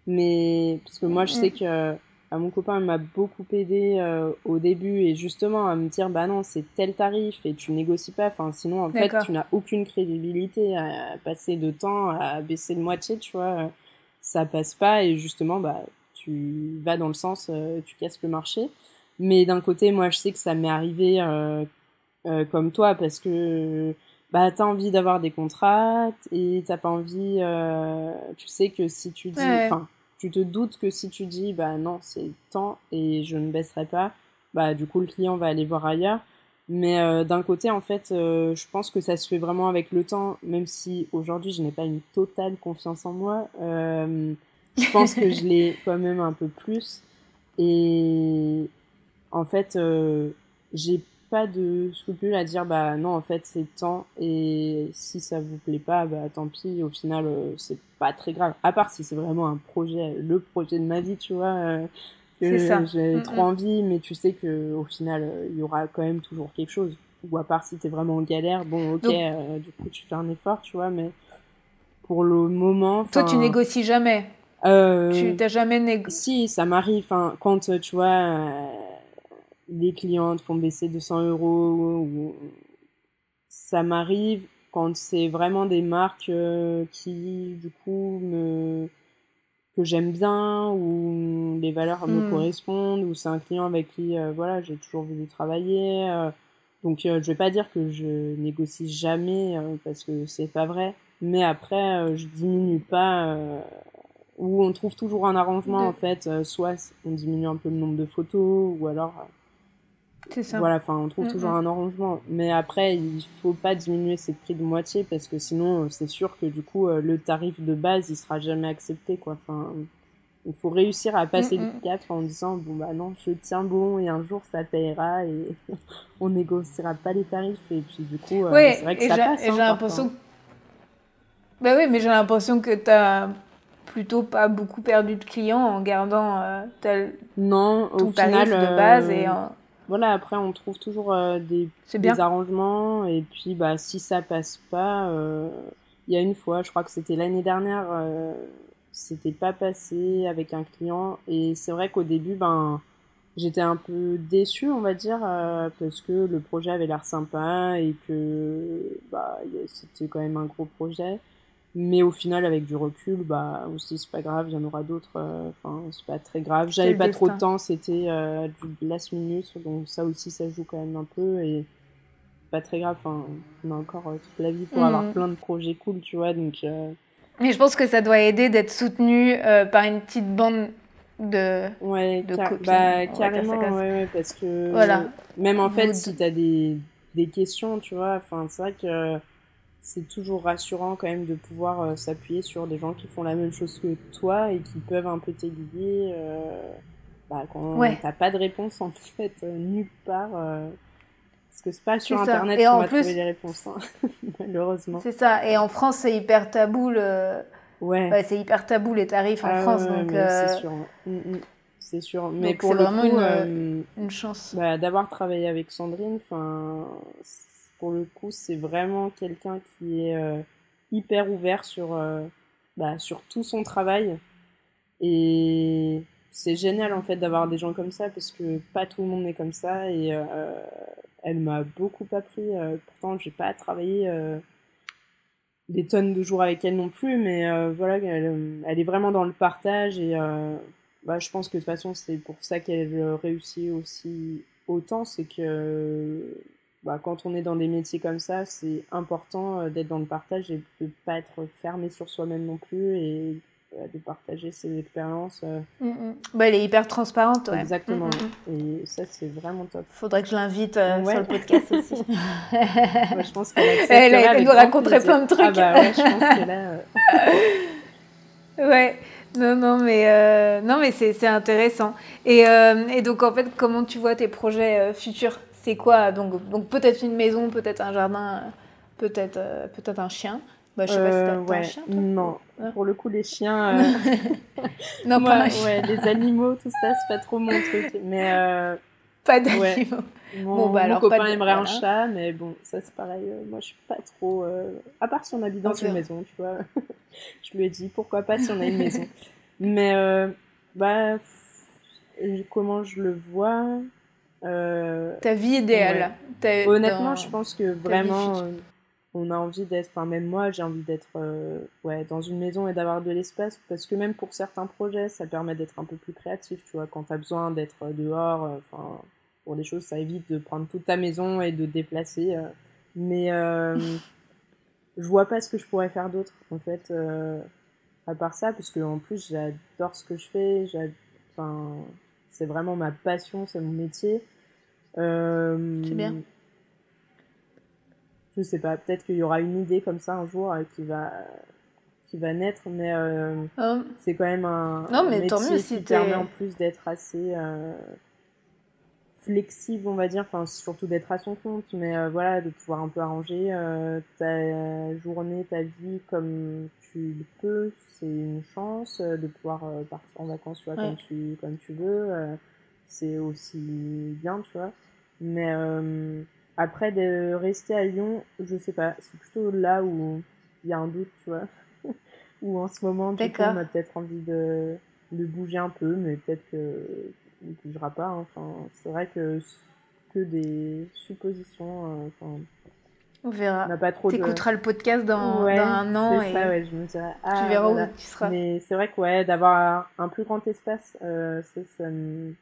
[SPEAKER 1] mais parce que moi, je sais mm. que à euh, mon copain m'a beaucoup aidé euh, au début et justement à me dire bah non c'est tel tarif et tu négocies pas. Enfin sinon en fait tu n'as aucune crédibilité à passer de temps à baisser de moitié tu vois ça passe pas et justement bah tu vas dans le sens tu casses le marché. Mais d'un côté, moi, je sais que ça m'est arrivé euh, euh, comme toi parce que bah t'as envie d'avoir des contrats et t'as pas envie. Euh, tu sais que si tu dis, enfin, tu te doutes que si tu dis, bah non, c'est temps et je ne baisserai pas, bah du coup le client va aller voir ailleurs. Mais d'un côté, en fait, je pense que ça se fait vraiment avec le temps, même si aujourd'hui je n'ai pas une totale confiance en moi. je pense que je l'ai quand même un peu plus. Et, en fait, euh, j'ai pas de scrupule à dire bah non en fait c'est temps et si ça vous plaît pas bah tant pis au final euh, c'est pas très grave. À part si c'est vraiment un projet le projet de ma vie tu vois euh, que j'ai trop envie mais tu sais que au final il y aura quand même toujours quelque chose. Ou à part si t'es vraiment en galère bon ok du coup tu fais un effort tu vois mais pour le moment
[SPEAKER 2] toi tu négocies jamais. Euh, tu t'as jamais négocié
[SPEAKER 1] Si, ça m'arrive. Quand tu vois, euh, les clients te font baisser 200 euros, ou... ça m'arrive quand c'est vraiment des marques euh, qui, du coup, me que j'aime bien ou les valeurs me hmm. correspondent ou c'est un client avec qui voilà j'ai toujours voulu travailler donc je vais pas dire que je négocie jamais parce que c'est pas vrai mais après je diminue pas où on trouve toujours un arrangement en fait euh, soit on diminue un peu le nombre de photos ou alors euh,
[SPEAKER 2] ça.
[SPEAKER 1] Voilà enfin on trouve toujours un arrangement. Mais après il faut pas diminuer ses prix de moitié parce que sinon euh, c'est sûr que du coup le tarif de base il sera jamais accepté quoi. Enfin il faut réussir à passer le cap en disant bon bah non je tiens bon et un jour ça payera et [laughs] on négociera pas les tarifs. Et puis du coup c'est vrai que ça passe
[SPEAKER 2] et j'ai hein, l'impression bah oui mais j'ai l'impression que tu as plutôt pas beaucoup perdu de clients en gardant euh, tel
[SPEAKER 1] non au final de base et euh, voilà après on trouve toujours euh, des, des, arrangements. Et puis bah si ça passe pas il y a une fois je crois que c'était l'année dernière c'était pas passé avec un client. Et c'est vrai qu'au début ben j'étais un peu déçue on va dire parce que le projet avait l'air sympa et que bah c'était quand même un gros projet mais au final, avec du recul, bah aussi c'est pas grave, il y en aura d'autres. Euh, enfin, c'est pas très grave. J'avais pas trop de temps, c'était euh, du last minute, donc ça aussi, ça joue quand même un peu et pas très grave. Enfin, on a encore euh, toute la vie pour avoir mm. plein de projets cool, tu vois. Donc.
[SPEAKER 2] Mais je pense que ça doit aider d'être soutenu par une petite bande de,
[SPEAKER 1] ouais, de Bah, carrément, ouais, ouais, parce que voilà. même en fait, si tu as des, des questions, tu vois, enfin, c'est vrai que c'est toujours rassurant quand même de pouvoir euh, s'appuyer sur des gens qui font la même chose que toi et qui peuvent un peu t'aiguiller euh, bah, quand t'as pas de réponse en [laughs] fait euh, nulle part. parce que c'est pas sur internet qu'on va trouver des réponses, hein, [laughs] malheureusement.
[SPEAKER 2] C'est ça. Et en France, c'est hyper tabou le. Ouais. c'est hyper tabou les tarifs en ah France. donc,
[SPEAKER 1] c'est sûr. Mm, mm. C'est sûr. Mais pour le
[SPEAKER 2] vraiment une, une, chance.
[SPEAKER 1] Bah, d'avoir travaillé avec Sandrine, pour le coup, c'est vraiment quelqu'un qui est euh, hyper ouvert sur, euh, bah, sur tout son travail. Et c'est génial en fait d'avoir des gens comme ça parce que pas tout le monde est comme ça et euh, elle m'a beaucoup appris. pourtant, j'ai pas travaillé des tonnes de jours avec elle non plus, mais voilà, elle, est vraiment dans le partage et bah, je pense que de toute façon, c'est pour ça qu'elle réussit aussi autant, c'est que bah, quand on est dans des métiers comme ça, c'est important euh, d'être dans le partage et de ne pas être fermé sur soi-même non plus et euh, de partager ses expériences. Euh.
[SPEAKER 2] Mm, mm. bah, elle est hyper transparente. Ouais.
[SPEAKER 1] Exactement. Mm, et ça, c'est vraiment top.
[SPEAKER 2] Faudrait que je l'invite sur le podcast aussi. [laughs]
[SPEAKER 1] je pense qu'elle [laughs]
[SPEAKER 2] elle, elle nous raconterait plein de trucs. Ah
[SPEAKER 1] bah ouais, je pense que là... [laughs]
[SPEAKER 2] ouais. Non, non, mais, non, mais c'est intéressant. Et, et, donc, en fait, comment tu vois tes projets futurs? C'est quoi donc, donc peut-être une maison, peut-être un jardin, peut-être euh, peut-être un chien.
[SPEAKER 1] Bah, je sais pas si t'as euh, un chien. non, pour le coup les chiens. Euh, [laughs]
[SPEAKER 2] non
[SPEAKER 1] Moi, pas ouais, les animaux, tout ça, c'est pas trop mon truc. Mais
[SPEAKER 2] pas d'animaux.
[SPEAKER 1] Mon, bon, bah, alors, copain pas aimerait un chat, mais bon, ça c'est pareil. moi, je suis pas trop. À part si on habite dans une maison, tu vois. [laughs] je lui ai dit pourquoi pas si on a une maison. Mais bah, comment je le vois?
[SPEAKER 2] Euh, Ta vie idéale.
[SPEAKER 1] Honnêtement, je pense que vraiment, euh, on a envie d'être, enfin même moi, j'ai envie d'être euh, ouais, dans une maison et d'avoir de l'espace, parce que même pour certains projets, ça permet d'être un peu plus créatif, tu vois, quand tu as besoin d'être dehors, enfin, pour des choses, ça évite de prendre toute ta maison et de déplacer. mais je vois pas ce que je pourrais faire d'autre, en fait, à part ça, parce que en plus, j'adore ce que je fais, enfin, c'est vraiment ma passion, c'est mon métier.
[SPEAKER 2] Euh, c'est bien.
[SPEAKER 1] Je sais pas, peut-être qu'il y aura une idée comme ça un jour euh, qui va qui va naître, mais euh, oh. c'est quand même un,
[SPEAKER 2] non, mais
[SPEAKER 1] métier
[SPEAKER 2] si
[SPEAKER 1] qui permet en plus d'être assez flexible, on va dire, enfin surtout d'être à son compte, mais voilà, de pouvoir un peu arranger ta journée, ta vie comme tu le peux, c'est une chance de pouvoir partir en vacances, tu vois, comme tu comme tu veux. C'est aussi bien, tu vois. Mais euh, après, de rester à Lyon, je sais pas. C'est plutôt là où il y a un doute, tu vois. [laughs] où en ce moment, du coup, on a peut-être envie de, de bouger un peu, mais peut-être que ne bougera pas. Hein. Enfin, c'est vrai que que des suppositions. Enfin,
[SPEAKER 2] on verra. On T'écouteras le podcast dans, un an et
[SPEAKER 1] ça, ouais, je me dirais, ah,
[SPEAKER 2] tu verras où tu seras.
[SPEAKER 1] Mais c'est vrai que ouais, d'avoir un plus grand espace, euh, ça, ça me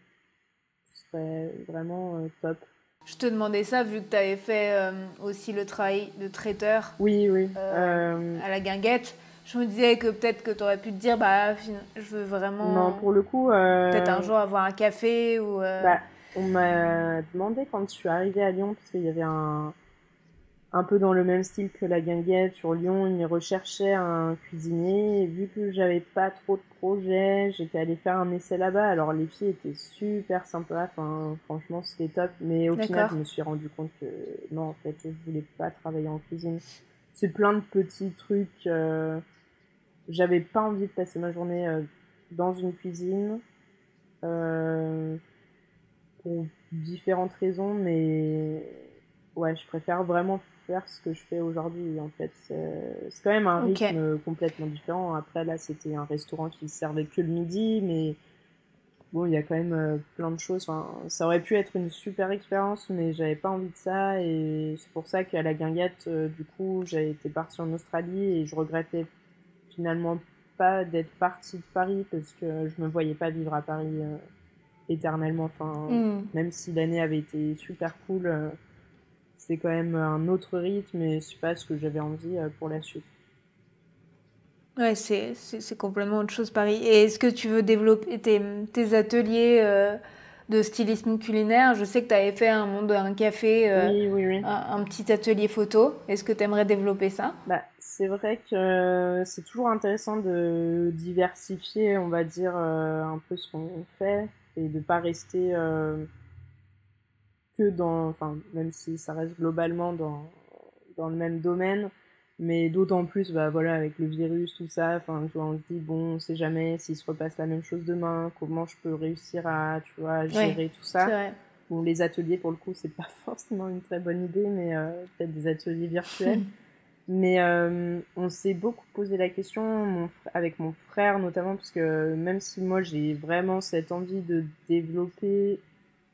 [SPEAKER 1] serait vraiment euh, top.
[SPEAKER 2] Je te demandais ça vu que tu avais fait euh, aussi le travail de traiteur.
[SPEAKER 1] Oui, oui.
[SPEAKER 2] à la guinguette. Je me disais que peut-être que tu aurais pu te dire, bah, je veux vraiment.
[SPEAKER 1] Non, pour le coup.
[SPEAKER 2] Peut-être un jour avoir un café ou.
[SPEAKER 1] Bah, on m'a demandé quand je suis arrivée à Lyon, parce qu'il y avait un un peu dans le même style que la guinguette sur Lyon, ils recherchaient un cuisinier. Et vu que j'avais pas trop de projets, j'étais allée faire un essai là-bas. Alors les filles étaient super sympas, enfin franchement c'était top. Mais au final, je me suis rendu compte que non, en fait, je voulais pas travailler en cuisine. C'est plein de petits trucs. Euh... J'avais pas envie de passer ma journée euh, dans une cuisine. Euh... Pour différentes raisons, mais ouais, je préfère vraiment faire ce que je fais aujourd'hui en fait. C'est quand même un rythme complètement différent. Après là, c'était un restaurant qui servait que le midi, mais bon, il y a quand même euh, plein de choses. Enfin, ça aurait pu être une super expérience, mais j'avais pas envie de ça et c'est pour ça qu'à la guinguette, euh, du coup, j'ai été partie en Australie et je regrettais finalement pas d'être partie de Paris parce que je me voyais pas vivre à Paris euh, éternellement. Enfin, hmm. même si l'année avait été super cool c'est quand même un autre rythme et c'est pas ce que j'avais envie euh, pour la suite.
[SPEAKER 2] Ouais, c'est, c'est, complètement autre chose, Paris. Et est-ce que tu veux développer tes, tes ateliers euh, de stylisme culinaire? Je sais que tu avais fait un monde, un café,
[SPEAKER 1] euh, oui, oui, oui.
[SPEAKER 2] Un, petit atelier photo. Est-ce que tu aimerais développer ça?
[SPEAKER 1] Bah, C'est vrai que c'est toujours intéressant de diversifier, on va dire, un peu ce qu'on fait et de pas rester que dans, enfin, même si ça reste globalement dans, dans le même domaine, mais d'autant plus, bah voilà, avec le virus, tout ça, enfin, tu vois, on se dit, bon, on sait jamais s'il se repasse la même chose demain, comment je peux réussir à, tu vois, gérer tout ça. Bon, les ateliers, pour le coup, c'est pas [laughs] forcément une très bonne idée, mais euh, peut-être des ateliers virtuels. [laughs] mais euh, on s'est beaucoup posé la question, mon avec mon frère notamment, parce que même si moi j'ai vraiment cette envie de développer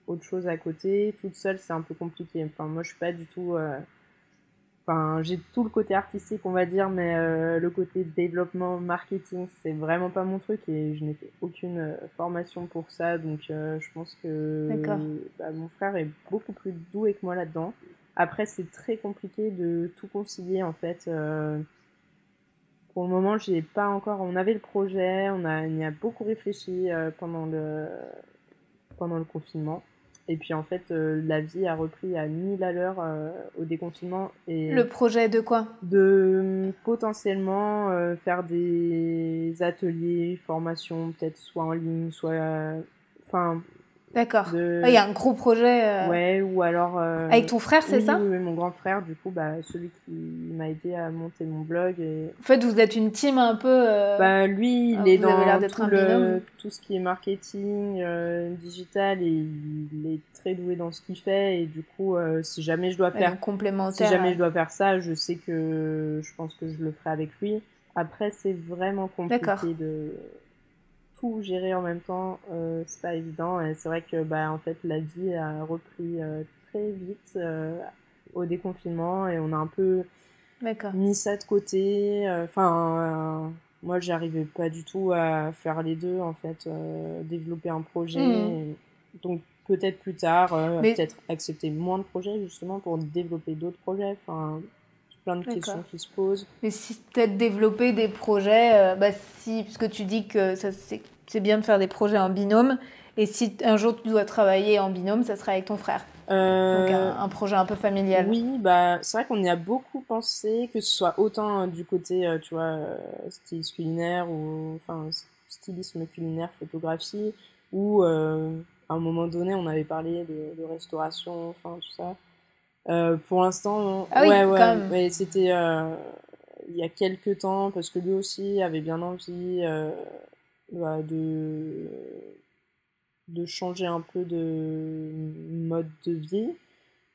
[SPEAKER 1] autre chose à côté. Toute seule, c'est un peu compliqué. Enfin, moi, je suis pas du tout. Euh, enfin, j'ai tout le côté artistique, on va dire, mais euh, le côté développement, marketing, c'est vraiment pas mon truc et je n'ai fait aucune euh, formation pour ça. Donc, je pense que bah, mon frère est beaucoup plus doué que moi là-dedans. Après, c'est très compliqué de tout concilier en fait. pour le moment, j'ai pas encore. On avait le projet, on a, on y a beaucoup réfléchi pendant le pendant le confinement. Et puis en fait, euh, la vie a repris à 1000 à l'heure euh, au déconfinement. Et
[SPEAKER 2] le projet de quoi?
[SPEAKER 1] De euh, potentiellement faire des ateliers, formations, peut-être soit en ligne, soit. Enfin,
[SPEAKER 2] D'accord. Il y a un gros projet. Euh,
[SPEAKER 1] ouais, ou alors.
[SPEAKER 2] Euh, Avec ton frère, c'est ça
[SPEAKER 1] Oui, mon grand frère, du coup, bah, celui qui m'a aidé à monter mon blog. Et...
[SPEAKER 2] En fait, vous êtes une team un peu. Euh,
[SPEAKER 1] bah, lui, il est dans tout, le, tout, ce qui est marketing, digital, et il est très doué dans ce qu'il fait. Et du coup, si jamais je dois faire.
[SPEAKER 2] complémentaire.
[SPEAKER 1] Si jamais je dois faire ça, je sais que je pense que je le ferai avec lui. Après, c'est vraiment compliqué de tout gérer en même temps, euh, c'est pas évident. Et c'est vrai que bah, en fait, la vie a repris euh, très vite euh, au déconfinement et on a un peu mis ça de côté. Enfin, moi, j'arrivais pas du tout à faire les deux, en fait, développer un projet. Hmm. Donc, peut-être plus tard, peut-être accepter moins de projets justement pour développer d'autres projets. Enfin, plein de questions qui se posent.
[SPEAKER 2] Mais si peut-être développer des projets, euh, bah si, puisque tu dis que c'est bien de faire des projets en binôme, et si un jour tu dois travailler en binôme, ça sera avec ton frère. Euh, Donc un, projet un peu familial.
[SPEAKER 1] Oui, bah c'est vrai qu'on y a beaucoup pensé, que ce soit autant euh, du côté, tu vois, stylisme culinaire ou enfin stylisme culinaire, photographie, ou à un moment donné on avait parlé de, de restauration, enfin tout ça. Euh, pour l'instant,
[SPEAKER 2] ah
[SPEAKER 1] ouais, c'était euh, il y a quelques temps parce que lui aussi avait bien envie euh, bah, de de changer un peu de mode de vie.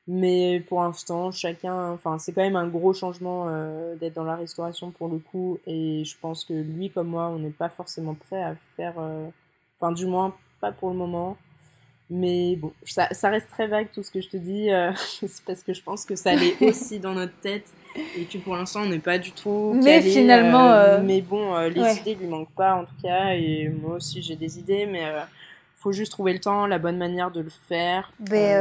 [SPEAKER 1] Mais pour l'instant, chacun, enfin, c'est quand même un gros changement d'être dans la restauration pour le coup. Et je pense que lui, comme moi, on n'est pas forcément prêt à faire, enfin, du moins, pas pour le moment. Mais bon, ça, ça, reste très vague tout ce que je te dis, euh, [laughs] c'est parce que je pense que ça allait [laughs] aussi dans notre tête et que pour l'instant on n'est pas du tout.
[SPEAKER 2] mais finalement.
[SPEAKER 1] Mais bon, les idées lui manquent pas en tout cas, et moi aussi j'ai des idées, mais faut juste trouver le temps, la bonne manière de le faire.
[SPEAKER 2] Mais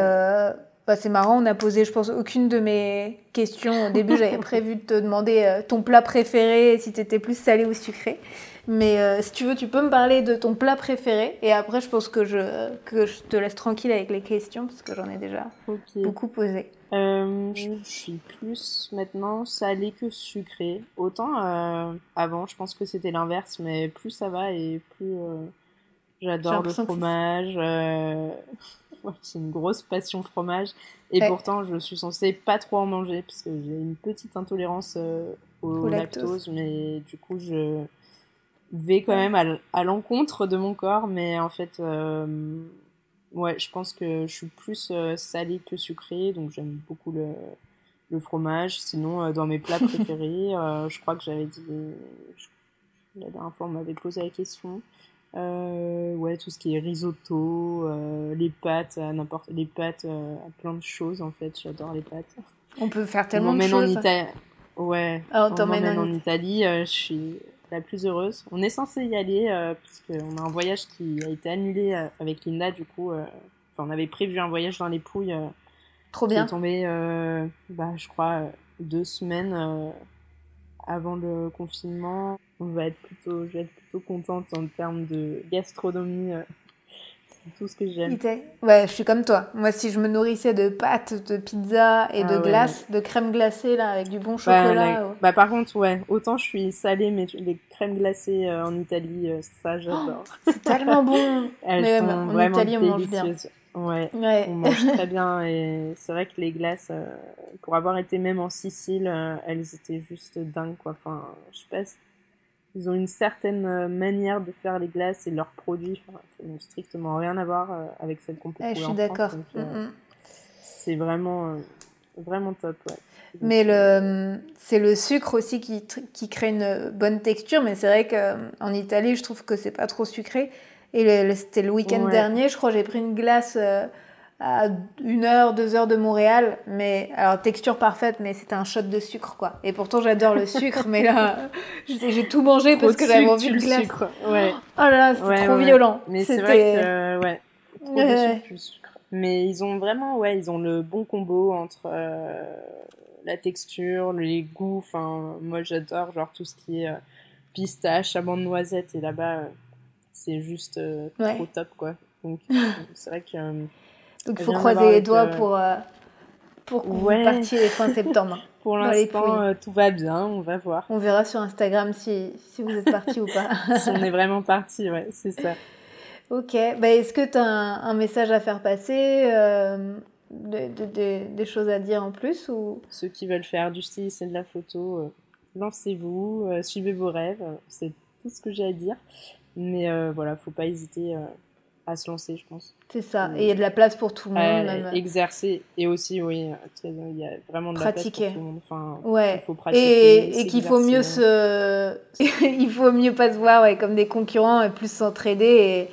[SPEAKER 2] bah, c'est marrant, on a posé, je pense, aucune de mes questions. Au début, j'avais [laughs] prévu de te demander euh, ton plat préféré, si tu étais plus salé ou sucré. Mais euh, si tu veux, tu peux me parler de ton plat préféré. Et après, je pense que je, que je te laisse tranquille avec les questions, parce que j'en ai déjà beaucoup posé.
[SPEAKER 1] Euh, je suis plus maintenant salé que sucré. Autant avant, je pense que c'était l'inverse, mais plus ça va et plus j'adore le fromage [laughs] c'est une grosse passion fromage. Et pourtant, je suis censée pas trop en manger parce que j'ai une petite intolérance euh, au, lactose. Mais du coup, je vais quand même à, l'encontre de mon corps. Mais en fait, euh, ouais, je pense que je suis plus euh, salée que sucrée. Donc, j'aime beaucoup le, le, fromage. Sinon, dans mes plats [laughs] préférés, je crois que j'avais dit. La dernière fois, on m'avait posé la question. Euh, ouais, tout ce qui est risotto, euh, les pâtes, n'importe les pâtes euh, à plein de choses en fait. J'adore les pâtes.
[SPEAKER 2] On peut faire tellement de choses.
[SPEAKER 1] En Italie. Ouais. Ah, on m'emmène en, Italie. je suis la plus heureuse. On est censé y aller parce qu'on a un voyage qui a été annulé avec Linda. Du coup, enfin, on avait prévu un voyage dans les Pouilles.
[SPEAKER 2] Trop bien.
[SPEAKER 1] Qui est tombé, bah, je crois, deux semaines avant le confinement. On va être plutôt, je vais être plutôt contente en termes de gastronomie. C'est tout ce que j'aime.
[SPEAKER 2] Ouais, je suis comme toi. Moi, si je me nourrissais de pâtes, de pizza et de ah glace, de crème glacée là, avec du bon bah, chocolat.
[SPEAKER 1] Bah, par contre, ouais, autant je suis salée, mais les crèmes glacées euh, en Italie, euh, ça, j'adore.
[SPEAKER 2] c'est tellement bon. [laughs]
[SPEAKER 1] Elles mais sont vraiment Italie, on mange bien. Ouais, on mange très [laughs] bien et c'est vrai que les glaces, euh, pour avoir été même en Sicile, elles étaient juste dingues quoi. Enfin, je sais pas, ils ont une certaine euh, manière de faire les glaces et leurs produits n'ont strictement rien à voir avec celles qu'on peut trouver je suis d'accord. Mm, mm. C'est vraiment, vraiment top. Ouais.
[SPEAKER 2] Mais le, c'est le sucre aussi qui, qui crée une bonne texture, mais c'est vrai qu'en Italie, je trouve que c'est pas trop sucré. Et c'était le week-end dernier, je crois, j'ai pris une glace euh, à une heure, deux heures de Montréal. Mais alors, texture parfaite, mais c'était un shot de sucre, quoi. Et pourtant, j'adore le sucre, mais là, [laughs] j'ai tout mangé parce que j'avais envie de glace. Sucre. Ouais. Oh là là, c'était trop violent.
[SPEAKER 1] Mais c'est vrai que, ouais, trop de sucre, le sucre. Mais ils ont vraiment, ouais, ils ont le bon combo entre euh, la texture, les goûts. Enfin, moi, j'adore, genre, tout ce qui est euh, pistache, amande, noisette. Et là-bas c'est juste euh, trop top quoi. Donc [laughs] c'est vrai que. Euh,
[SPEAKER 2] Donc il faut croiser les doigts euh, pour, pour qu'on ouais. fin [laughs] septembre.
[SPEAKER 1] pour l'instant, tout va bien, on va voir.
[SPEAKER 2] On verra sur Instagram si, si vous êtes parti ou pas. [laughs]
[SPEAKER 1] si on est vraiment parti, ouais, c'est ça.
[SPEAKER 2] Ok, bah, est-ce que tu as un, message à faire passer des choses à dire en plus ou...
[SPEAKER 1] Ceux qui veulent faire du style et de la photo, lancez-vous, suivez vos rêves, c'est tout ce que j'ai à dire. Mais euh, voilà, faut pas hésiter euh, à se lancer, je pense.
[SPEAKER 2] C'est ça. Et il y a de la place pour tout le monde.
[SPEAKER 1] Même. Exercer. Et aussi, oui, il y a vraiment de la place pour tout le monde. Enfin,
[SPEAKER 2] ouais. il faut pratiquer. Et, et qu'il faut mieux se. [laughs] il faut mieux pas se voir ouais, comme des concurrents et plus s'entraider.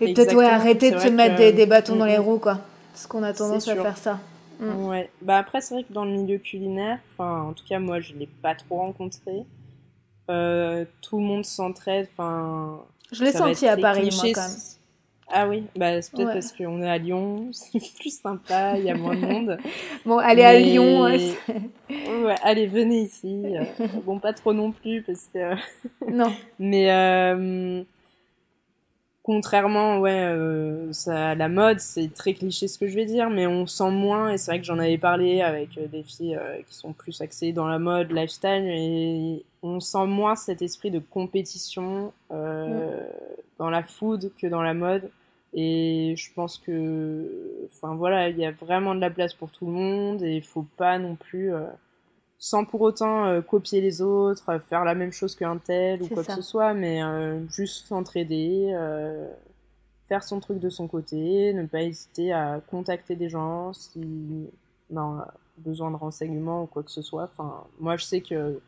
[SPEAKER 2] Et, et peut-être ouais, arrêter de se mettre des, des, bâtons dans les roues, quoi. Parce qu'on a tendance à faire ça.
[SPEAKER 1] Mm. Ouais. Bah après, c'est vrai que dans le milieu culinaire, enfin, en tout cas, moi, je l'ai pas trop rencontré. Euh, tout le monde s'entraide. Enfin,
[SPEAKER 2] je l'ai senti à Paris, moi, quand même.
[SPEAKER 1] Ah oui, bah, c'est peut-être parce qu'on est à Lyon, [laughs] c'est plus sympa, il y a moins de monde. [laughs]
[SPEAKER 2] bon, allez à Lyon. [laughs]
[SPEAKER 1] Ouais, allez, venez ici. Euh, bon, pas trop non plus, parce que.
[SPEAKER 2] non.
[SPEAKER 1] Mais euh, contrairement ouais euh, ça la mode c'est très cliché ce que je vais dire mais on sent moins et c'est vrai que j'en avais parlé avec euh, des filles euh, qui sont plus axées dans la mode lifestyle et on sent moins cet esprit de compétition mm. dans la food que dans la mode et je pense que enfin voilà il y a vraiment de la place pour tout le monde et il faut pas non plus sans pour autant euh, copier les autres, euh, faire la même chose qu'un tel ou quoi que ce soit, mais euh, juste s'entraider, faire son truc de son côté, ne pas hésiter à contacter des gens si on a besoin de renseignements ou quoi que ce soit. Enfin, moi, je sais que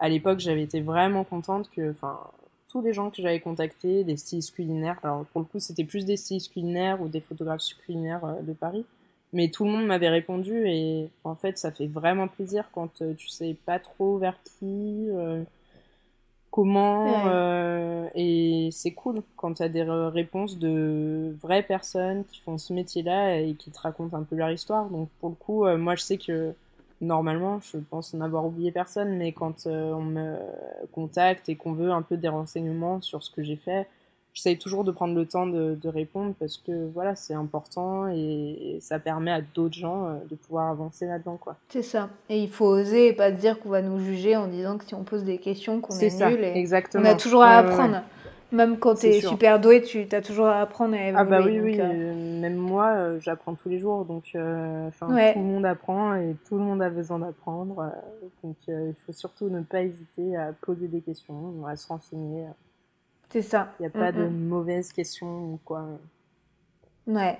[SPEAKER 1] à l'époque, j'avais été vraiment contente que, enfin, tous les gens que j'avais contactés, des stylistes culinaires, alors pour le coup, c'était plus des stylistes culinaires ou des photographes culinaires de Paris, mais tout le monde m'avait répondu et en fait, ça fait vraiment plaisir quand euh, tu sais pas trop vers qui. Euh, comment euh, et c'est cool quand tu as des réponses de vraies personnes qui font ce métier-là et qui te racontent un peu leur histoire. Donc pour le coup, euh, moi je sais que normalement, je pense n'avoir oublié personne, mais quand on me contacte et qu'on veut un peu des renseignements sur ce que j'ai fait, j'essaye toujours de prendre le temps de, de répondre parce que voilà, c'est important et, ça permet à d'autres gens euh, de pouvoir avancer là-dedans. quoi.
[SPEAKER 2] C'est ça. Et il faut oser et pas dire qu'on va nous juger en disant que si on pose des questions, qu'on est,
[SPEAKER 1] ça,
[SPEAKER 2] nul. Et
[SPEAKER 1] exactement.
[SPEAKER 2] On a toujours à apprendre. Même quand tu es super doué, tu as toujours à apprendre et
[SPEAKER 1] Ah bah oui, oui. Euh, même moi, euh, j'apprends tous les jours. Donc, tout le monde apprend et tout le monde a besoin d'apprendre. donc, il faut surtout ne pas hésiter à poser des questions, à se renseigner.
[SPEAKER 2] C'est ça.
[SPEAKER 1] Il n'y a pas de mauvaises questions ou quoi.
[SPEAKER 2] Ouais.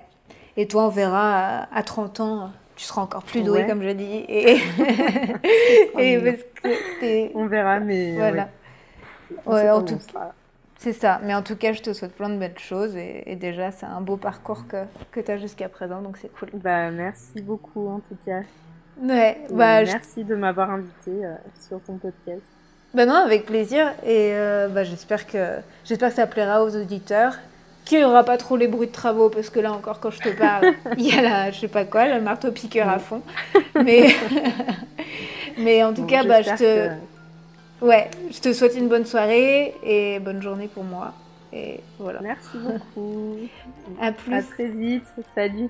[SPEAKER 2] Et toi, on verra à 30 ans, tu seras encore plus doué, comme je dis. [laughs] Et, [laughs]
[SPEAKER 1] et parce que [laughs] on verra, mais.
[SPEAKER 2] Voilà. Ouais, en tout C'est ça. Mais en tout cas, je te souhaite plein de belles choses. Et, déjà, c'est un beau parcours que, que tu as jusqu'à présent. Donc, c'est cool.
[SPEAKER 1] Bah, merci beaucoup, en tout cas.
[SPEAKER 2] Ouais. Bah,
[SPEAKER 1] merci de m'avoir invité euh, sur ton podcast.
[SPEAKER 2] Ben non, avec plaisir. Et euh, bah, j'espère que j'espère que ça plaira aux auditeurs. Qu'il n'y aura pas trop les bruits de travaux, parce que là encore, quand je te parle, [laughs] il y a la, je sais pas quoi, le marteau piqueur à fond. Mais, [laughs] mais en tout cas, bah, je te, ouais, je te souhaite une bonne soirée et bonne journée pour moi. Et voilà.
[SPEAKER 1] Merci beaucoup.
[SPEAKER 2] à plus.
[SPEAKER 1] À très vite. Salut.